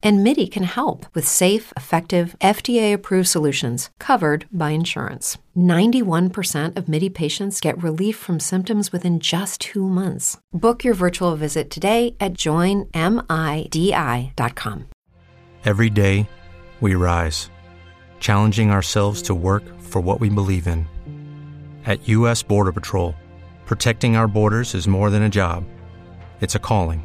And MIDI can help with safe, effective, FDA approved solutions covered by insurance. 91% of MIDI patients get relief from symptoms within just two months. Book your virtual visit today at joinmidi.com. Every day, we rise, challenging ourselves to work for what we believe in. At U.S. Border Patrol, protecting our borders is more than a job, it's a calling.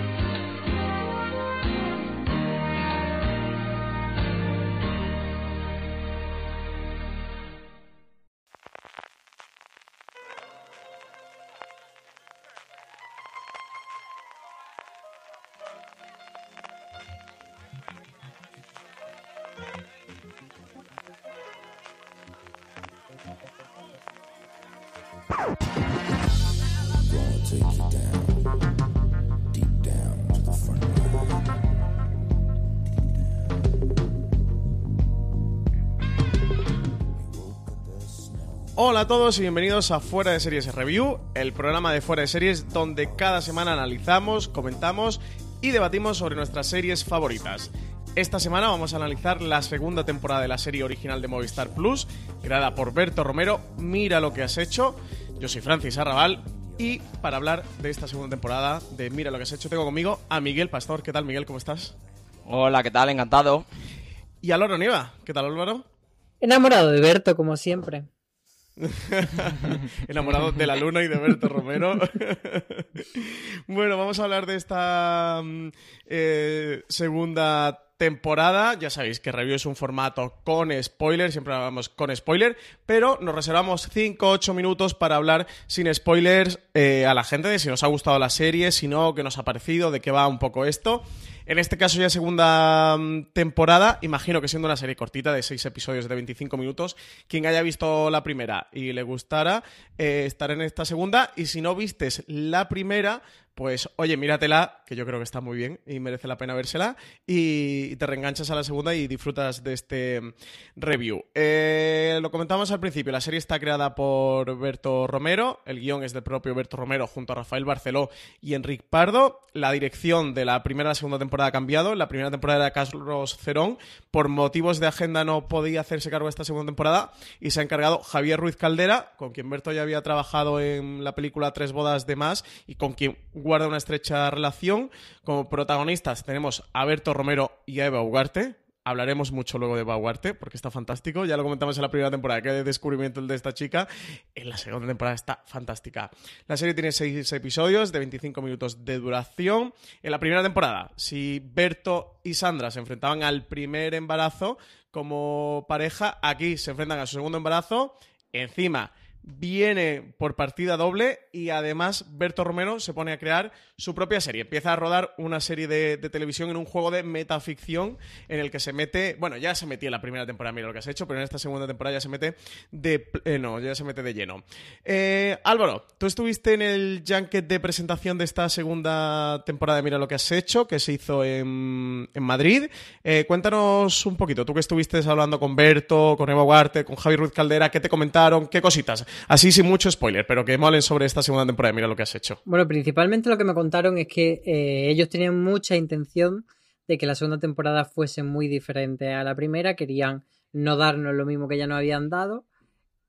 Hola a todos y bienvenidos a Fuera de Series Review, el programa de Fuera de Series donde cada semana analizamos, comentamos y debatimos sobre nuestras series favoritas. Esta semana vamos a analizar la segunda temporada de la serie original de Movistar Plus, creada por Berto Romero, Mira lo que has hecho. Yo soy Francis Arrabal y para hablar de esta segunda temporada de Mira lo que has hecho tengo conmigo a Miguel Pastor. ¿Qué tal Miguel? ¿Cómo estás? Hola, ¿qué tal? Encantado. Y a Álvaro Nieva. ¿Qué tal Álvaro? Enamorado de Berto, como siempre. Enamorado de la luna y de Berto Romero. bueno, vamos a hablar de esta mm, eh, segunda temporada. Ya sabéis que review es un formato con spoiler, siempre hablamos con spoiler, pero nos reservamos 5-8 minutos para hablar sin spoilers eh, a la gente de si nos ha gustado la serie, si no, qué nos ha parecido, de qué va un poco esto. En este caso ya segunda mm, temporada, imagino que siendo una serie cortita de 6 episodios de 25 minutos, quien haya visto la primera y le gustara, eh, estar en esta segunda, y si no vistes la primera, pues oye, míratela, que yo creo que está muy bien y merece la pena vérsela, y te reenganchas a la segunda y disfrutas de este review. Eh, lo comentamos al principio, la serie está creada por Berto Romero, el guion es del propio Berto Romero junto a Rafael Barceló y Enric Pardo, la dirección de la primera a la segunda temporada ha cambiado, la primera temporada era Carlos Cerón, por motivos de agenda no podía hacerse cargo esta segunda temporada y se ha encargado Javier Ruiz Caldera, con quien Berto ya había trabajado en la película Tres bodas de más y con quien guarda una estrecha relación. Como protagonistas tenemos a Berto Romero y a Eva Ugarte. Hablaremos mucho luego de Eva Ugarte porque está fantástico. Ya lo comentamos en la primera temporada, que de descubrimiento el de esta chica. En la segunda temporada está fantástica. La serie tiene seis episodios de 25 minutos de duración. En la primera temporada, si Berto y Sandra se enfrentaban al primer embarazo como pareja, aquí se enfrentan a su segundo embarazo. Encima viene por partida doble y además Berto Romero se pone a crear su propia serie. Empieza a rodar una serie de, televisión en un juego de metaficción en el que se mete, bueno, ya se metía en la primera temporada, mira lo que has hecho, pero en esta segunda temporada ya se mete de, eh, no, ya se mete de lleno. Eh, Álvaro, tú estuviste en el junket de presentación de esta segunda temporada de Mira lo que has hecho, que se hizo en, Madrid. Eh, cuéntanos un poquito, tú que estuviste hablando con Berto, con Eva Huarte, con Javi Ruiz Caldera, ¿qué te comentaron? ¿Qué cositas? Así sin mucho spoiler, pero que molen sobre esta segunda temporada. Mira lo que has hecho. Bueno, principalmente lo que me contaron es que eh, ellos tenían mucha intención de que la segunda temporada fuese muy diferente a la primera. Querían no darnos lo mismo que ya nos habían dado.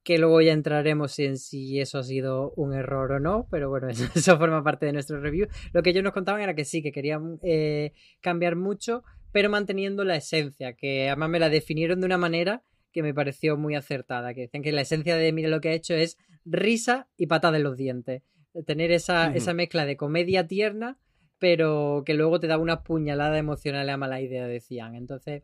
Que luego ya entraremos en si eso ha sido un error o no, pero bueno, eso, forma parte de nuestro review. Lo que ellos nos contaban era que sí, que querían eh, cambiar mucho, pero manteniendo la esencia, que además me la definieron de una manera que me pareció muy acertada, que decían que la esencia de Mira lo que ha hecho es risa y patada en los dientes. Tener esa, esa mezcla de comedia tierna, pero que luego te da una puñalada emocional a mala idea, decían. Entonces,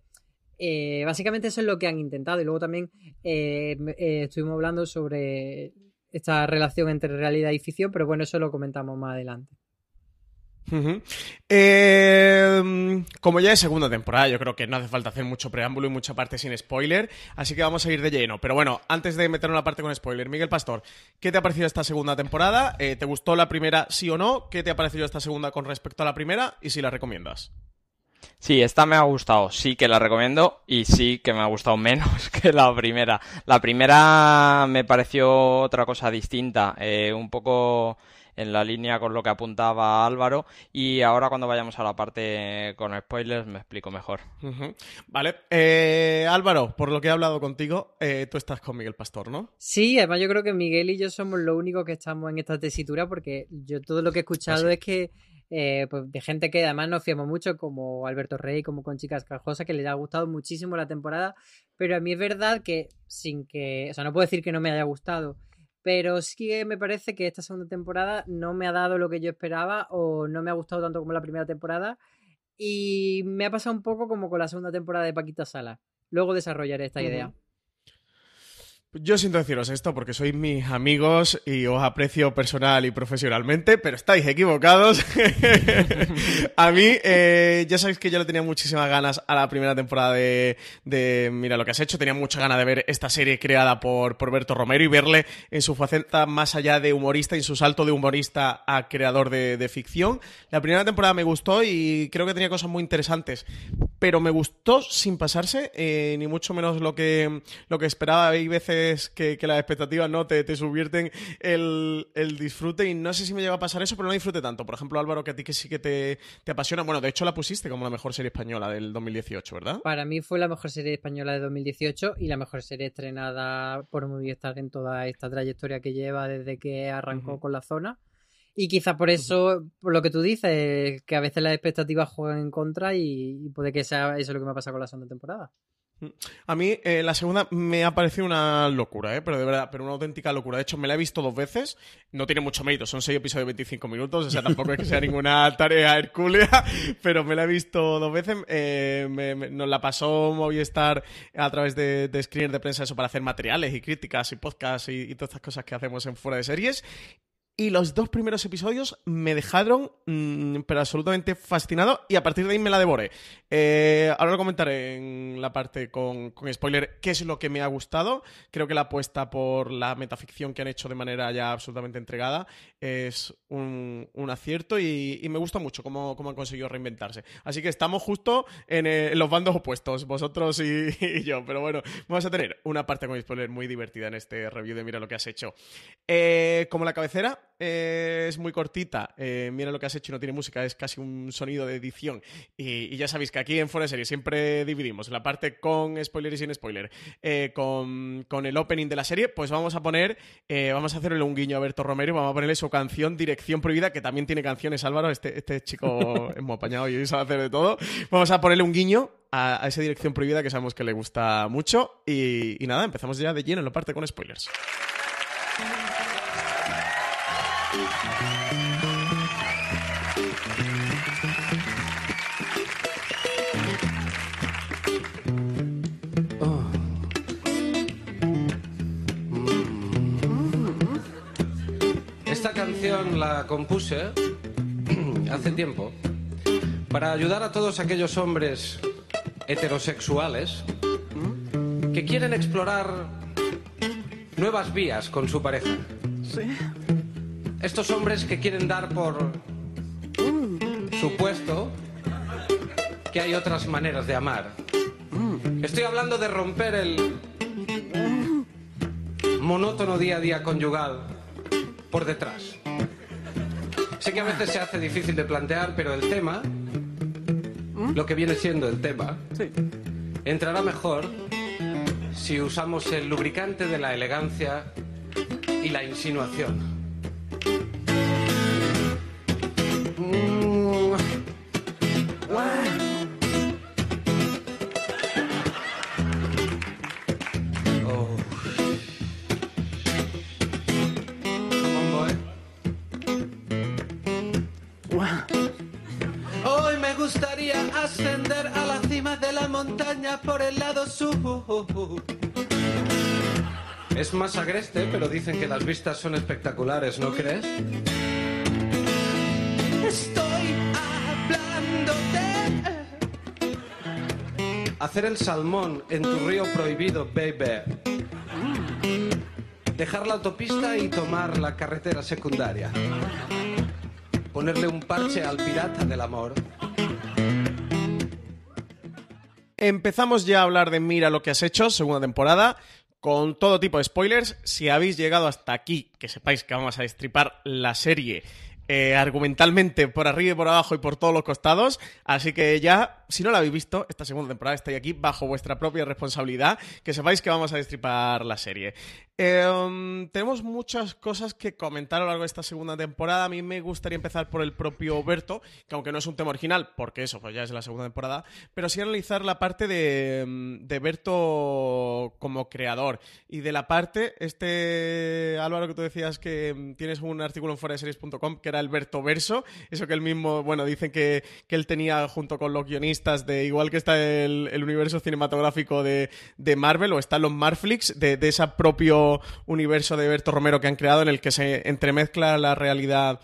eh, básicamente eso es lo que han intentado. Y luego también eh, eh, estuvimos hablando sobre esta relación entre realidad y ficción, pero bueno, eso lo comentamos más adelante. Em, como ya es segunda temporada, yo creo que no hace falta hacer mucho preámbulo y mucha parte sin spoiler, así que vamos a ir de lleno. Pero bueno, antes de meter una parte con spoiler, Miguel Pastor, ¿qué te ha parecido esta segunda temporada? Eh, ¿Te gustó la primera, sí o no? ¿Qué te ha parecido esta segunda con respecto a la primera? Y si la recomiendas. Sí, esta me ha gustado, sí que la recomiendo y sí que me ha gustado menos que la primera. La primera me pareció otra cosa distinta, eh, un poco en la línea con lo que apuntaba Álvaro. Y ahora cuando vayamos a la parte con spoilers me explico mejor. Vale. Eh, Álvaro, por lo que he hablado contigo, eh, tú estás con Miguel Pastor, ¿no? Sí, además yo creo que Miguel y yo somos los únicos que estamos en esta tesitura porque yo todo lo que he escuchado es que eh, pues de gente que además nos fiamos mucho, como Alberto Rey, como con Chicas Cajosa, que les ha gustado muchísimo la temporada, pero a mí es verdad que sin que, o sea, no puedo decir que no me haya gustado, pero sí que me parece que esta segunda temporada no me ha dado lo que yo esperaba o no me ha gustado tanto como la primera temporada. Y me ha pasado un poco como con la segunda temporada de Paquita Sala. Luego desarrollaré esta idea. Yo siento deciros esto porque sois mis amigos y os aprecio personal y profesionalmente, pero estáis equivocados. a mí, eh, ya sabéis que yo le tenía muchísimas ganas a la primera temporada de, Mira lo que has hecho. Tenía mucha ganas de ver esta serie creada por, por Berto Romero y verle en su faceta más allá de humorista y en su salto de humorista a creador de, ficción. La primera temporada me gustó y creo que tenía cosas muy interesantes, pero me gustó sin pasarse, eh, ni mucho menos lo que, lo que esperaba. Hay veces que, las expectativas no te, te subvierten el, disfrute y no sé si me llega a pasar eso, pero no disfrute tanto. Por ejemplo, Álvaro, que a ti que sí que te, apasiona. Bueno, de hecho la pusiste como la mejor serie española del 2018, ¿verdad? Para mí fue la mejor serie española de 2018 y la mejor serie estrenada por Movistar en toda esta trayectoria que lleva desde que arrancó con la zona. Y quizá por eso, por lo que tú dices, que a veces las expectativas juegan en contra y, y puede que sea eso lo que me ha pasado con la segunda temporada. A mí eh, la segunda me ha parecido una locura, ¿eh? pero de verdad, pero una auténtica locura. De hecho, me la he visto dos veces. No tiene mucho mérito, son seis episodios de 25 minutos, o sea, tampoco es que sea ninguna tarea hercúlea, pero me la he visto dos veces. Eh, nos la pasó Movistar a través de, de de prensa eso para hacer materiales y críticas y podcasts y, y todas estas cosas que hacemos en fuera de series. Y los dos primeros episodios me dejaron, mm, pero absolutamente fascinado, y a partir de ahí me la devoré. Eh, ahora lo comentaré en la parte con, spoiler qué es lo que me ha gustado. Creo que la apuesta por la metaficción que han hecho de manera ya absolutamente entregada es un, acierto y, me gusta mucho cómo, cómo, han conseguido reinventarse. Así que estamos justo en, eh, los bandos opuestos, vosotros y, yo. Pero bueno, vamos a tener una parte con spoiler muy divertida en este review de Mira lo que has hecho. Eh, como la cabecera, eh, es muy cortita, eh, mira lo que has hecho y no tiene música, es casi un sonido de edición. Y, ya sabéis que aquí en Fuera Serie siempre dividimos la parte con spoiler y sin spoiler, eh, con, el opening de la serie, pues vamos a poner, vamos a hacerle un guiño a Berto Romero y vamos a ponerle su canción Dirección Prohibida, que también tiene canciones, Álvaro, este, este chico es muy apañado y sabe hacer de todo. Vamos a ponerle un guiño a, esa Dirección Prohibida que sabemos que le gusta mucho. Y, y nada, empezamos ya de lleno en la parte con spoilers. Esta canción la compuse hace tiempo para ayudar a todos aquellos hombres heterosexuales que quieren explorar nuevas vías con su pareja. Sí. Estos hombres que quieren dar por supuesto que hay otras maneras de amar. Estoy hablando de romper el monótono día a día conyugal por detrás. Sé que a veces se hace difícil de plantear, pero el tema, lo que viene siendo el tema, entrará mejor si usamos el lubricante de la elegancia y la insinuación. Más agreste, pero dicen que las vistas son espectaculares, ¿no crees? Estoy hablando de... Hacer el salmón en tu río prohibido, baby. Dejar la autopista y tomar la carretera secundaria. Ponerle un parche al pirata del amor. Empezamos ya a hablar de Mira lo que has hecho, segunda temporada, con todo tipo de spoilers. Si habéis llegado hasta aquí, que sepáis que vamos a destripar la serie eh, argumentalmente por arriba y por abajo y por todos los costados. Así que ya, si no la habéis visto, esta segunda temporada estáis aquí bajo vuestra propia responsabilidad, que sepáis que vamos a destripar la serie. Eh, tenemos muchas cosas que comentar a lo largo de esta segunda temporada. A mí me gustaría empezar por el propio Berto, que aunque no es un tema original, porque eso pues ya es la segunda temporada, pero sí analizar la parte de, de Berto como creador y de la parte, este Álvaro que tú decías que mm, tienes un artículo en foreseries.com que era el Berto Verso, eso que él mismo, bueno, dicen que, que él tenía junto con los guionistas de, igual que está el, universo cinematográfico de, Marvel o están los Marflix, de, de ese propio universo de Berto Romero que han creado en el que se entremezcla la realidad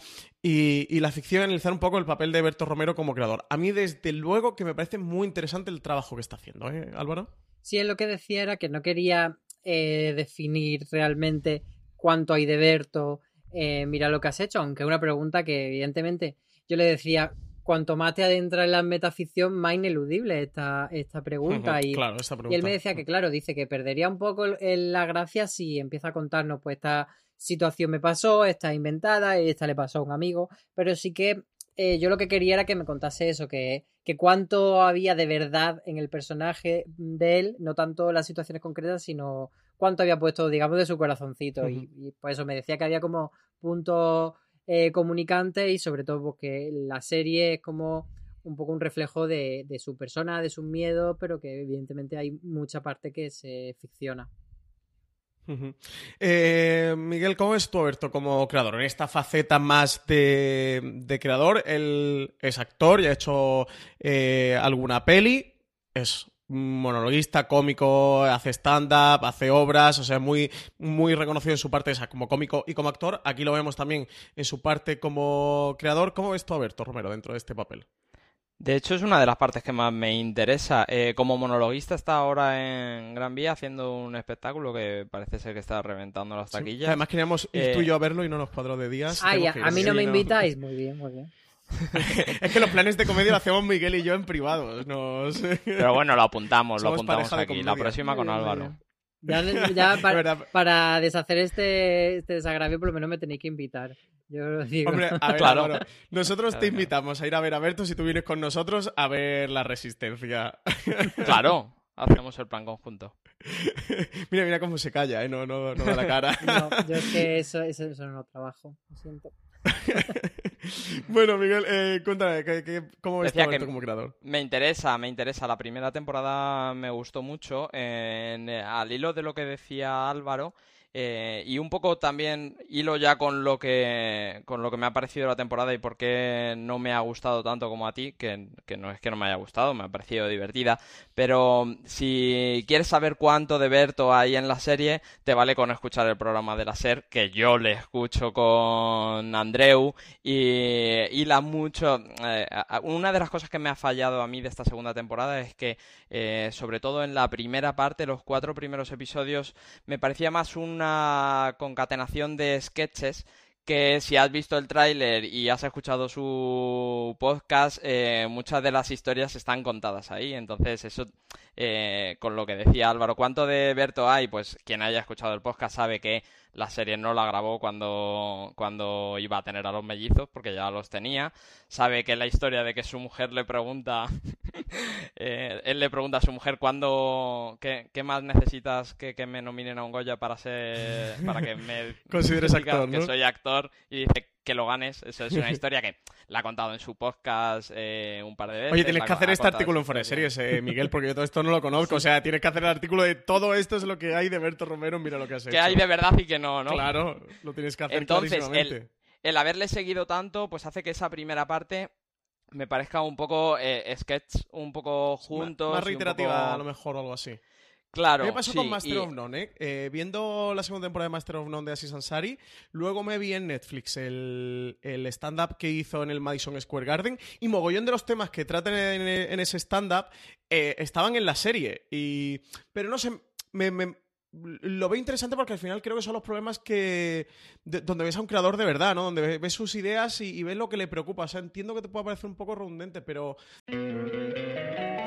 y, la ficción, analizar un poco el papel de Berto Romero como creador. A mí, desde luego, que me parece muy interesante el trabajo que está haciendo, ¿eh, Álvaro? Sí, es lo que decía era que no quería eh, definir realmente cuánto hay de Berto, eh, mira lo que has hecho, aunque una pregunta que evidentemente yo le decía, cuanto más te adentras en la metaficción, más ineludible esta, esta pregunta. Uh -huh, y, claro, esta pregunta. y él me decía que, claro, dice que perdería un poco la gracia si empieza a contarnos, pues esta situación me pasó, esta inventada, y esta le pasó a un amigo, pero sí que eh, yo lo que quería era que me contase eso, que, que cuánto había de verdad en el personaje de él, no tanto las situaciones concretas, sino cuánto había puesto, digamos, de su corazoncito. Uh -huh. y, y, por eso me decía que había como puntos eh, comunicantes y sobre todo porque la serie es como un poco un reflejo de, su persona, de sus miedos, pero que evidentemente hay mucha parte que se ficciona. Eh, Miguel, ¿cómo es tu Alberto como creador? En esta faceta más de, de creador, él es actor y ha hecho eh, alguna peli, es monologuista, cómico, hace stand-up, hace obras, o sea, muy, muy reconocido en su parte esa como cómico y como actor. Aquí lo vemos también en su parte como creador. ¿Cómo ves tú, Alberto Romero, dentro de este papel? De hecho, es una de las partes que más me interesa. Eh, como monologuista está ahora en Gran Vía haciendo un espectáculo que parece ser que está reventando las taquillas. Sí, además queríamos ir eh... tú y yo a verlo y no nos cuadró de días. Ay, a, a mí no me invitáis. Muy bien, muy bien. es que los planes de comedia lo hacemos Miguel y yo en privado. Nos... Pero bueno, lo apuntamos, lo apuntamos aquí. La próxima con Álvaro. Ya, ya para, para, deshacer este, este, desagravio, por lo menos me tenéis que invitar. Yo lo digo. Hombre, a ver, claro. Álvaro, nosotros claro, te invitamos a ir a ver a Berto si tú vienes con nosotros a ver la resistencia. Claro, hacemos el plan conjunto. mira, mira cómo se calla, ¿eh? No, no, no da la cara. no, yo es que eso, eso, eso no trabajo, lo siento. bueno, Miguel, eh, cuéntame, ¿qué, qué, cómo ves Decía tú como creador? Me interesa, me interesa. La primera temporada me gustó mucho. En, al hilo de lo que decía Álvaro, eh, y un poco también hilo ya con lo que con lo que me ha parecido la temporada y por qué no me ha gustado tanto como a ti, que, que, no es que no me haya gustado, me ha parecido divertida, pero si quieres saber cuánto de Berto hay en la serie, te vale con escuchar el programa de la SER, que yo le escucho con Andreu, y, y la mucho... Eh, una de las cosas que me ha fallado a mí de esta segunda temporada es que, eh, sobre todo en la primera parte, los cuatro primeros episodios, me parecía más una concatenación de sketches que si has visto el tráiler y has escuchado su podcast, eh, muchas de las historias están contadas ahí. Entonces, eso, eh, con lo que decía Álvaro, ¿cuánto de Berto hay? Pues quien haya escuchado el podcast sabe que la serie no la grabó cuando, cuando iba a tener a los mellizos, porque ya los tenía. Sabe que la historia de que su mujer le pregunta, eh, él le pregunta a su mujer cuándo, qué, más necesitas que, que, me nominen a un Goya para ser, para que me consideres actor, que soy actor y dice que lo ganes. Eso es una historia que la ha contado en su podcast eh, un par de veces. Oye, tienes que hacer este artículo en Fuera Series, eh, Miguel, porque yo todo esto no lo conozco. O sea, tienes que hacer el artículo de todo esto es lo que hay de Berto Romero, mira lo que has hecho. Que hay de verdad y que no, ¿no? Claro, lo tienes que hacer Entonces, el, el haberle seguido tanto, pues hace que esa primera parte me parezca un poco eh, sketch, un poco juntos. Más, reiterativa a lo mejor o algo así. Claro. ¿Qué pasó con Master of None? Eh? Eh, viendo la segunda temporada de Master of None de Aziz Ansari, luego me vi en Netflix el, stand-up que hizo en el Madison Square Garden y mogollón de los temas que tratan en, ese stand-up eh, estaban en la serie. Y, pero no sé, me, lo veo interesante porque al final creo que son los problemas que donde ves a un creador de verdad, ¿no? Donde ves sus ideas y, y, ves lo que le preocupa. O sea, entiendo que te pueda parecer un poco redundante, pero...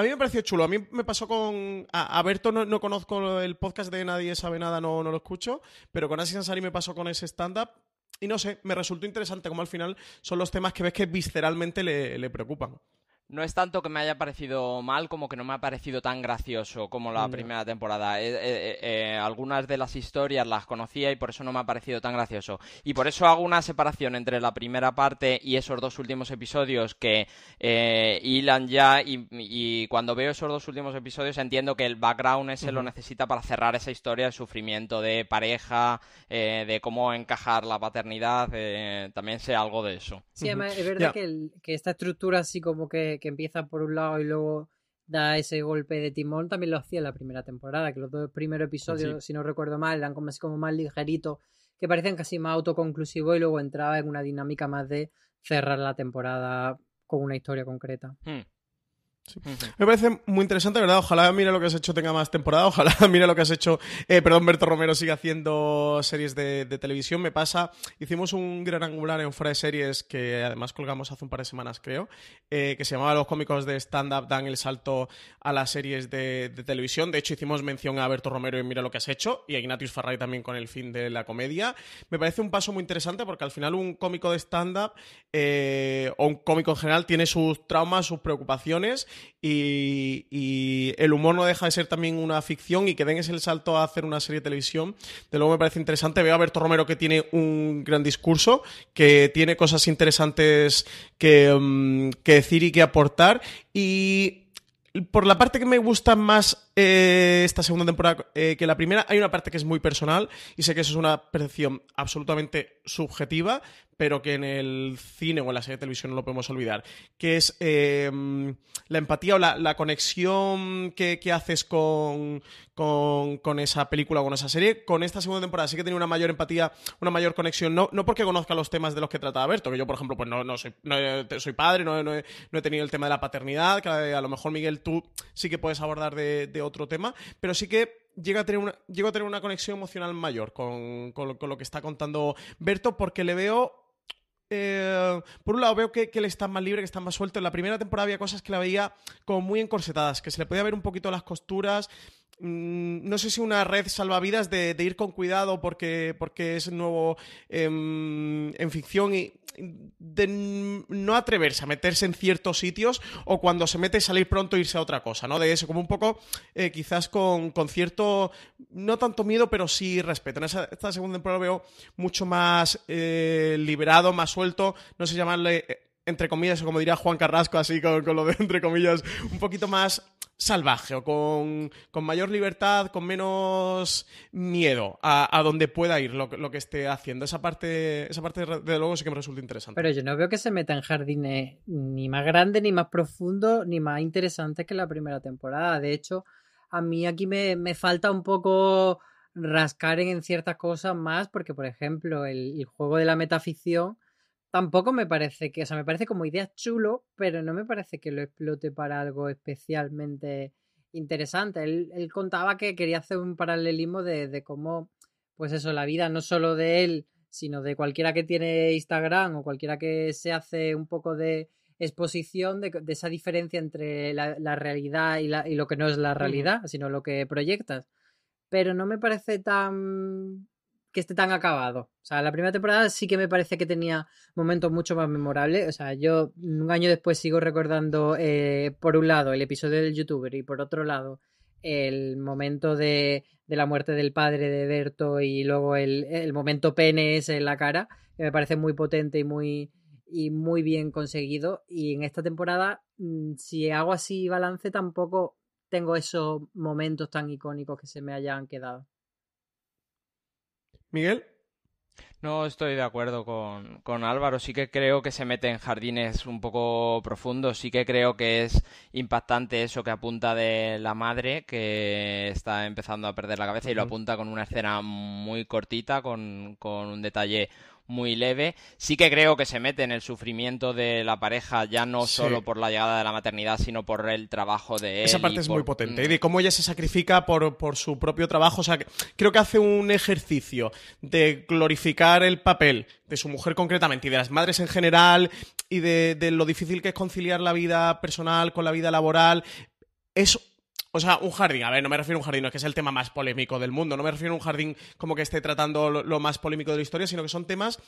A mí me pareció chulo. A mí me pasó con. A, Berto no, conozco el podcast de Nadie Sabe Nada, no, lo escucho. Pero con Asis Ansari me pasó con ese stand-up. Y no sé, me resultó interesante como al final son los temas que ves que visceralmente le preocupan. No es tanto que me haya parecido mal como que no me ha parecido tan gracioso como la primera temporada. Eh, eh, eh, algunas de las historias las conocía y por eso no me ha parecido tan gracioso. Y por eso hago una separación entre la primera parte y esos dos últimos episodios que hilan ya y, cuando veo esos dos últimos episodios entiendo que el background ese lo necesita para cerrar esa historia de sufrimiento de pareja, de cómo encajar la paternidad, también sé algo de eso. Sí, además es verdad que, que esta estructura así como que que empieza por un lado y luego da ese golpe de timón, también lo hacía en la primera temporada, que los dos primeros episodios, si no recuerdo mal, eran como así como más ligeritos, que parecen casi más autoconclusivos y luego entraba en una dinámica más de cerrar la temporada con una historia concreta. Hmm. Me parece muy interesante, ¿verdad? Ojalá mira lo que has hecho tenga más temporada, ojalá mira lo que has hecho, eh, perdón, Berto Romero siga haciendo series de, televisión. Me pasa, hicimos un gran angular en fuera de series que además colgamos hace un par de semanas, creo, eh, que se llamaba Los cómicos de stand-up dan el salto a las series de, televisión. De hecho, hicimos mención a Berto Romero y mira lo que has hecho, y a Ignatius Farray también con el fin de la comedia. Me parece un paso muy interesante porque al final un cómico de stand-up eh, o un cómico en general tiene sus traumas, sus preocupaciones y, el humor no deja de ser también una ficción y que den ese salto a hacer una serie de televisión. De luego me parece interesante. Veo a Berto Romero que tiene un gran discurso, que tiene cosas interesantes que, mm, que decir y que aportar. Y por la parte que me gusta más eh, esta segunda temporada eh, que la primera, hay una parte que es muy personal y sé que eso es una percepción absolutamente subjetiva, pero que en el cine o en la serie de televisión no lo podemos olvidar, que es eh, la empatía o la, conexión que, haces con, con, esa película o con esa serie. Con esta segunda temporada sí que tenía una mayor empatía, una mayor conexión, no, no porque conozca los temas de los que trataba Berto, que yo, por ejemplo, pues no, no, soy, padre, no, he, tenido el tema de la paternidad, que a lo mejor, Miguel, tú sí que puedes abordar de, otro tema, pero sí que llega a tener una, llego a tener una conexión emocional mayor con, con, lo que está contando Berto, porque le veo eh, por un lado veo que, que, él está más libre, que está más suelto. En la primera temporada había cosas que la veía como muy encorsetadas, que se le podía ver un poquito las costuras. Mm, no sé si una red salvavidas de, ir con cuidado porque, porque es nuevo em, en ficción y de no atreverse a meterse en ciertos sitios o cuando se mete salir pronto irse a otra cosa, ¿no? De eso, como un poco eh, quizás con, cierto, no tanto miedo, pero sí respeto. En esta segunda temporada veo mucho más eh, liberado, más suelto, no sé llamarle, eh, entre comillas, como diría Juan Carrasco, así con, con lo de entre comillas, un poquito más salvaje o con, mayor libertad, con menos miedo a, a donde pueda ir lo, lo, que esté haciendo. Esa parte, esa parte, de luego, sí que me resulta interesante. Pero yo no veo que se meta en jardines ni más grandes, ni más profundos, ni más interesantes que la primera temporada. De hecho, a mí aquí me, me falta un poco rascar en ciertas cosas más, porque, por ejemplo, el juego de la metaficción tampoco me parece que, o sea, me parece como idea chulo, pero no me parece que lo explote para algo especialmente interesante. Él, él contaba que quería hacer un paralelismo de, de, cómo, pues eso, la vida no solo de él, sino de cualquiera que tiene Instagram o cualquiera que se hace un poco de exposición de, de esa diferencia entre la, la realidad y, la, y, lo que no es la realidad, sino lo que proyectas. Pero no me parece tan que esté tan acabado. O sea, la primera temporada sí que me parece que tenía momentos mucho más memorables. O sea, yo un año después sigo recordando, eh, por un lado, el episodio del youtuber y por otro lado, el momento de, la muerte del padre de Berto y luego el, momento penes en la cara, que me parece muy potente y muy, y muy bien conseguido. Y en esta temporada, mm, si hago así balance, tampoco tengo esos momentos tan icónicos que se me hayan quedado. Miguel. No estoy de acuerdo con, con, Álvaro. Sí que creo que se mete en jardines un poco profundos. Sí que creo que es impactante eso que apunta de la madre, que está empezando a perder la cabeza y lo apunta con una escena muy cortita, con, con un detalle muy leve. Sí que creo que se mete en el sufrimiento de la pareja, ya no solo por la llegada de la maternidad, sino por el trabajo de él. Esa parte es muy potente, y de cómo ella se sacrifica por, por su propio trabajo. O sea, creo que hace un ejercicio de glorificar el papel de su mujer concretamente y de las madres en general y de, de lo difícil que es conciliar la vida personal con la vida laboral. Es o sea, un jardín, a ver, no me refiero a un jardín, no es que es el tema más polémico del mundo, no me refiero a un jardín como que esté tratando lo, más polémico de la historia, sino que son temas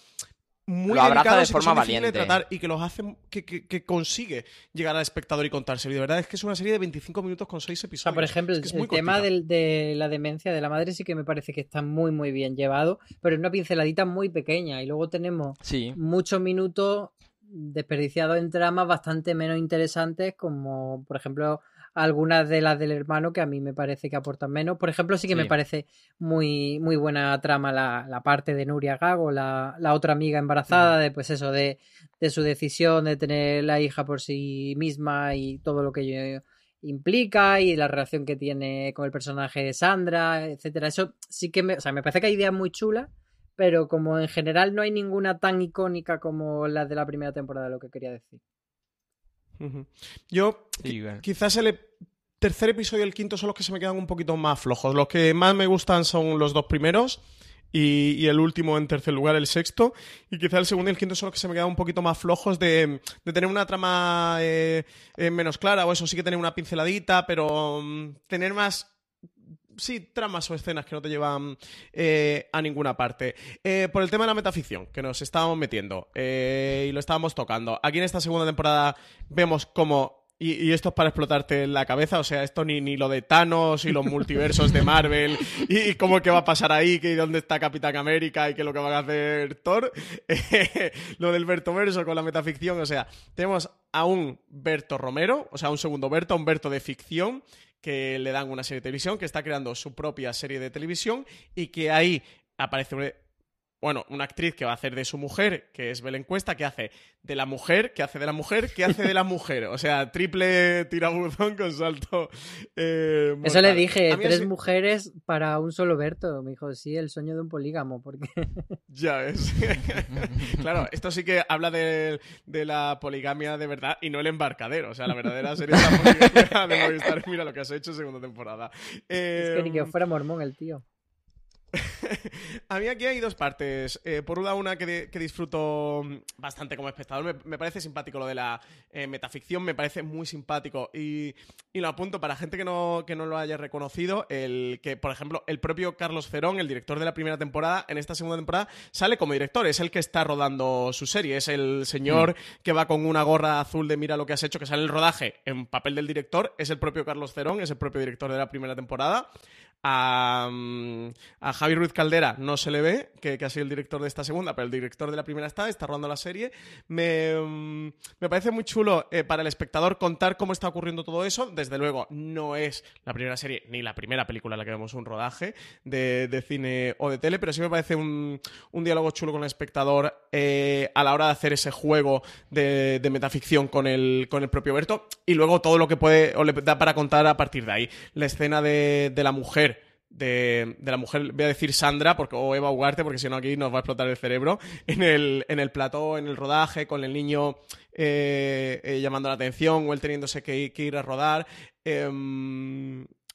muy delicados de forma y que de tratar y que los hace que, consigue llegar al espectador y contárselo. Y de verdad es que es una serie de 25 minutos con 6 episodios. O sea, por ejemplo, el tema de la demencia de la madre sí que me parece que está muy muy bien llevado, pero es una pinceladita muy pequeña y luego tenemos muchos minutos desperdiciados en tramas bastante menos interesantes como por ejemplo algunas de las del hermano que a mí me parece que aportan menos. Por ejemplo, sí que me parece muy, muy buena trama la, la parte de Nuria Gago, la, la otra amiga embarazada, de pues eso, de, de, su decisión de tener la hija por sí misma y todo lo que ello implica y la relación que tiene con el personaje de Sandra, etcétera. Eso sí que me, o sea, me parece que hay ideas muy chulas, pero como en general no hay ninguna tan icónica como la de la primera temporada, lo que quería decir. Yo, quizás el tercer episodio y el quinto son los que se me quedan un poquito más flojos. Los que más me gustan son los dos primeros. Y, el último en tercer lugar, el sexto. Y quizá el segundo y el quinto son los que se me quedan un poquito más flojos de, tener una trama eh, eh, menos clara, o eso sí que tener una pinceladita, pero mm, tener más sí, tramas o escenas que no te llevan eh, a ninguna parte. Eh, por el tema de la metaficción, que nos estábamos metiendo eh, y lo estábamos tocando. Aquí en esta segunda temporada vemos como y, esto es para explotarte la cabeza, o sea, esto ni, ni lo de Thanos y los multiversos de Marvel y, cómo que va a pasar ahí, que dónde está Capitán América y qué es lo que va a hacer Thor, lo del Verso con la metaficción, o sea, tenemos a un Berto Romero, o sea, un segundo Berto, un Berto de ficción, que le dan una serie de televisión, que está creando su propia serie de televisión y que ahí aparece bueno, una actriz que va a hacer de su mujer, que es Belén Cuesta, que hace de la mujer, que hace de la mujer, que hace de la mujer. O sea, triple tirabuzón con salto. Eh, Eso le dije, tres mujeres para un solo Berto. Me dijo, sí, el sueño de un polígamo, porque... ya es. claro, esto sí que habla de, la poligamia de verdad y no el embarcadero. O sea, la verdadera serie de la poligamia de Movistar. Mira lo que has hecho en segunda temporada. es que ni que em, fuera mormón el tío. a mí aquí hay dos partes. Eh, por una, una que, disfruto bastante como espectador. Me, parece simpático lo de la eh, metaficción, me parece muy simpático. Y, lo apunto para gente que no, que no lo haya reconocido. El que, por ejemplo, el propio Carlos Ferón, el director de la primera temporada, en esta segunda temporada, sale como director. Es el que está rodando su serie. Es el señor mm. que va con una gorra azul de mira lo que has hecho, que sale el rodaje en papel del director. Es el propio Carlos Ferón, es el propio director de la primera temporada. A, mm, a Javi Ruiz Caldera no se le ve, que, ha sido el director de esta segunda, pero el director de la primera está, está rodando la serie. Me, mm, me parece muy chulo eh, para el espectador contar cómo está ocurriendo todo eso. Desde luego, no es la primera serie ni la primera película en la que vemos un rodaje de, de cine o de tele, pero sí me parece un, un diálogo chulo con el espectador eh, a la hora de hacer ese juego de, de metaficción con el, con el propio Berto. Y luego todo lo que puede o le da para contar a partir de ahí. La escena de, de la mujer de, la mujer, voy a decir Sandra porque, o Eva Ugarte, porque si no aquí nos va a explotar el cerebro, en el, en el plató, en el rodaje, con el niño eh, eh, llamando la atención o él teniéndose que, ir a rodar. Eh,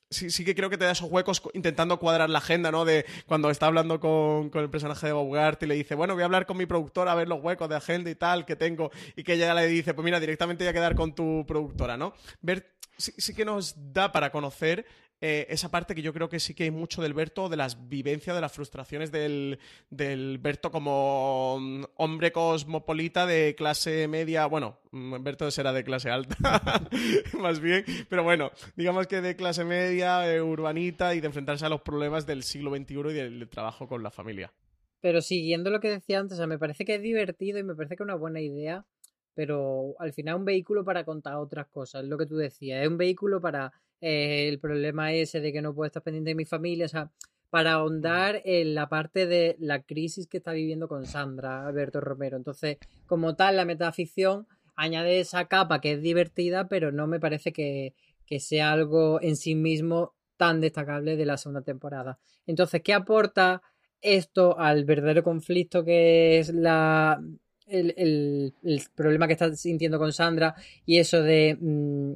sí, sí que creo que te da esos huecos intentando cuadrar la agenda, ¿no? De cuando está hablando con, con el personaje de Ugarte y le dice, bueno, voy a hablar con mi productora a ver los huecos de agenda y tal que tengo, y que ella le dice, pues mira, directamente voy a quedar con tu productora, ¿no? Ver, sí, sí que nos da para conocer eh, esa parte que yo creo que sí que hay mucho del Berto, de las vivencias, de las frustraciones del, del Berto como mm, hombre cosmopolita de clase media, bueno, mm, Berto será de clase alta, más bien, pero bueno, digamos que de clase media, eh, urbanita y de enfrentarse a los problemas del siglo XXI y del, trabajo con la familia. Pero siguiendo lo que decía antes, o sea, me parece que es divertido y me parece que es una buena idea, pero al final es un vehículo para contar otras cosas, lo que tú decías, es un vehículo para eh, el problema ese de que no puedo estar pendiente de mi familia, o sea, para ahondar en la parte de la crisis que está viviendo con Sandra, Alberto Romero. Entonces, como tal, la metaficción añade esa capa que es divertida, pero no me parece que, que sea algo en sí mismo tan destacable de la segunda temporada. Entonces, ¿qué aporta esto al verdadero conflicto que es la, el, el, el, problema que está sintiendo con Sandra y eso de, mm,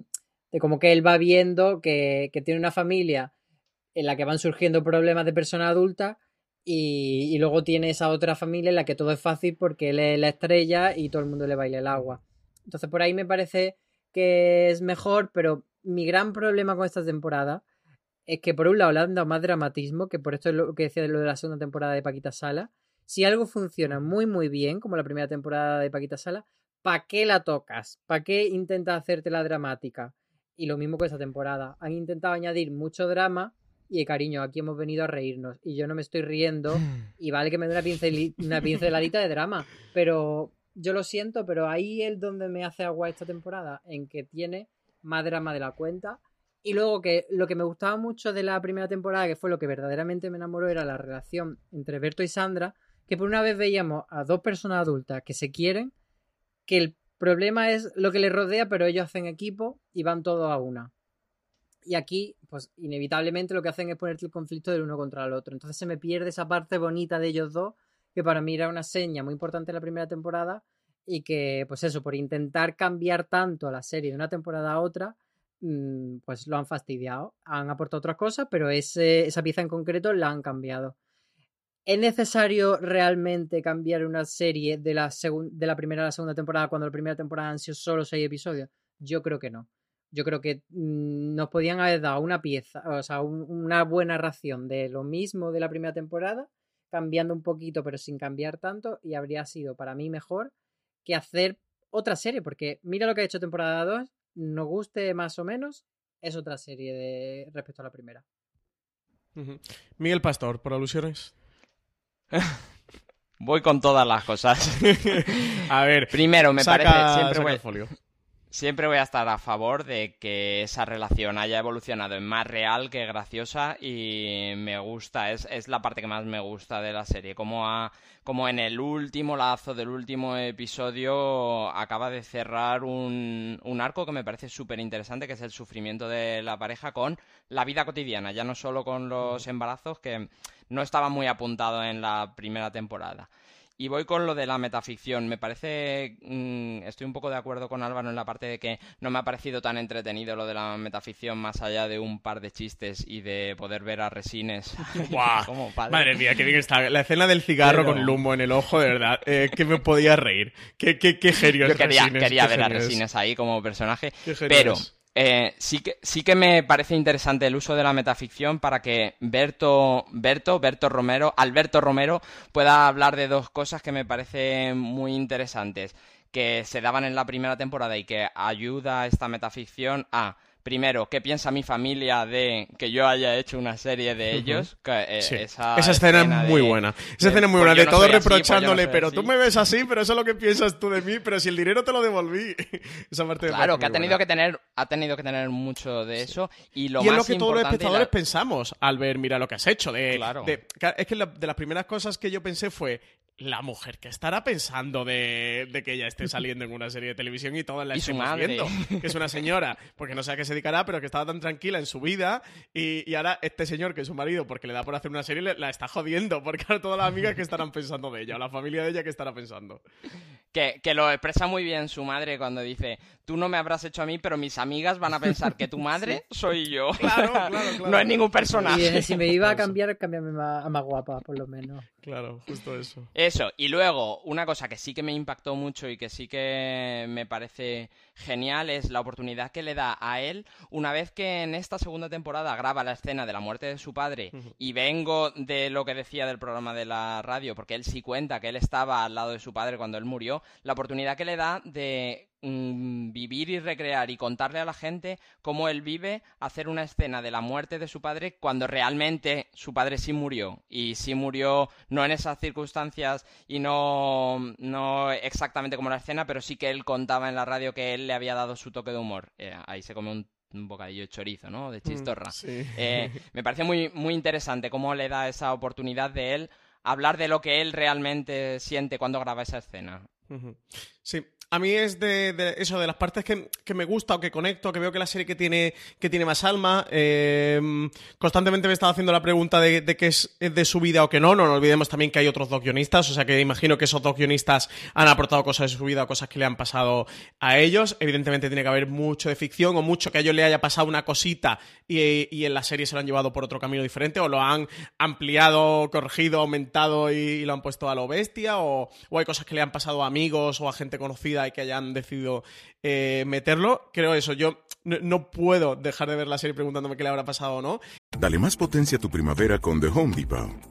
de como que él va viendo que, que, tiene una familia en la que van surgiendo problemas de persona adulta y, y, luego tiene esa otra familia en la que todo es fácil porque él es la estrella y todo el mundo le baila el agua. Entonces por ahí me parece que es mejor, pero mi gran problema con esta temporada es que por un lado le han dado más dramatismo, que por esto es lo que decía de lo de la segunda temporada de Paquita Sala, si algo funciona muy, muy bien, como la primera temporada de Paquita Sala, ¿para qué la tocas? ¿Para qué intentas hacerte la dramática? Y lo mismo con esta temporada. Han intentado añadir mucho drama y cariño, aquí hemos venido a reírnos. Y yo no me estoy riendo. Y vale que me dé una, pincel, una pinceladita de drama. Pero yo lo siento, pero ahí es donde me hace agua esta temporada. En que tiene más drama de la cuenta. Y luego que lo que me gustaba mucho de la primera temporada, que fue lo que verdaderamente me enamoró, era la relación entre Berto y Sandra que por una vez veíamos a dos personas adultas que se quieren, que el problema es lo que les rodea, pero ellos hacen equipo y van todos a una. Y aquí, pues inevitablemente lo que hacen es ponerte el conflicto del uno contra el otro. Entonces se me pierde esa parte bonita de ellos dos, que para mí era una seña muy importante en la primera temporada, y que, pues eso, por intentar cambiar tanto la serie de una temporada a otra, mm, pues lo han fastidiado. Han aportado otras cosas, pero ese, esa pieza en concreto la han cambiado. ¿Es necesario realmente cambiar una serie de la, de la primera a la segunda temporada cuando la primera temporada han sido solo seis episodios? Yo creo que no. Yo creo que mmm, nos podían haber dado una pieza, o sea, un, una buena ración de lo mismo de la primera temporada, cambiando un poquito pero sin cambiar tanto, y habría sido para mí mejor que hacer otra serie, porque mira lo que ha hecho temporada 2, nos guste más o menos, es otra serie de respecto a la primera. Miguel Pastor, por alusiones. Voy con todas las cosas. a ver, primero me saca, parece siempre saca voy, el folio. Siempre voy a estar a favor de que esa relación haya evolucionado en más real que graciosa y me gusta, es, es la parte que más me gusta de la serie, como, a, como en el último lazo del último episodio acaba de cerrar un, un arco que me parece súper interesante, que es el sufrimiento de la pareja con la vida cotidiana, ya no solo con los embarazos, que no estaba muy apuntado en la primera temporada. Y voy con lo de la metaficción. Me parece. Mmm, estoy un poco de acuerdo con Álvaro en la parte de que no me ha parecido tan entretenido lo de la metaficción, más allá de un par de chistes y de poder ver a Resines. como padre. Madre mía, qué bien está. La escena del cigarro Pero... con el humo en el ojo, de verdad. Eh, que me podía reír. Qué, qué, qué genio Yo quería, Resines, quería ver a. Resines ahí como personaje. Pero. es. Eh, sí, que, sí que me parece interesante el uso de la metaficción para que Berto, Berto, Berto Romero, Alberto Romero pueda hablar de dos cosas que me parecen muy interesantes que se daban en la primera temporada y que ayuda esta metaficción a primero, ¿qué piensa mi familia de que yo haya hecho una serie de ellos? Eh, esa, escena, es muy buena. Esa escena es muy buena, de todo pues reprochándole, pero tú me ves así, pero eso es lo que piensas tú de mí, pero si el dinero te lo devolví. esa parte Claro, que ha tenido que tener ha tenido que tener mucho de eso y lo y es lo que todos los espectadores pensamos al ver, mira lo que has hecho. De, claro. es que de las primeras cosas que yo pensé fue, la mujer que estará pensando de, que ella esté saliendo en una serie de televisión y todas la estemos viendo. Que es una señora, porque no sé a qué se dedicará, pero que estaba tan tranquila en su vida y, ahora este señor, que es su marido, porque le da por hacer una serie, la está jodiendo, porque ahora todas las amigas que estarán pensando de ella, o la familia de ella que estará pensando. Que, que lo expresa muy bien su madre cuando dice, tú no me habrás hecho a mí, pero mis amigas van a pensar que tu madre soy yo. Claro, claro, claro. No es ningún personaje. Y si me iba a cambiar, cambiarme a más guapa, por lo menos. Claro, justo eso. Eso, y luego, una cosa que sí que me impactó mucho y que sí que me parece genial es la oportunidad que le da a él una vez que en esta segunda temporada graba la escena de la muerte de su padre y vengo de lo que decía del programa de la radio, porque él sí cuenta que él estaba al lado de su padre cuando él murió, la oportunidad que le da de Mm, vivir y recrear y contarle a la gente cómo él vive hacer una escena de la muerte de su padre cuando realmente su padre sí murió y sí murió no en esas circunstancias y no, no exactamente como la escena pero sí que él contaba en la radio que él le había dado su toque de humor eh, ahí se come un bocadillo de chorizo, ¿no? De mm, chistorra. Eh, me parece muy, muy interesante cómo le da esa oportunidad de él hablar de lo que él realmente siente cuando graba esa escena. Sí, a mí es de, eso, de las partes que, me gusta o que conecto, que veo que la serie que tiene, que tiene más alma. Em, constantemente me estaba haciendo la pregunta de, de qué es de su vida o que no. No nos olvidemos también que hay otros dos guionistas, o sea que imagino que esos dos guionistas han aportado cosas de su vida o cosas que le han pasado a ellos. Evidentemente tiene que haber mucho de ficción o mucho que a ellos le haya pasado una cosita y, en la serie se lo han llevado por otro camino diferente o lo han ampliado, corregido, aumentado y, lo han puesto a lo bestia o, o hay cosas que le han pasado a amigos o a gente conocida y que hayan decidido eh, meterlo. Creo eso, yo no, puedo dejar de ver la serie preguntándome qué le habrá pasado o no. Dale más potencia a tu primavera con The Home Depot.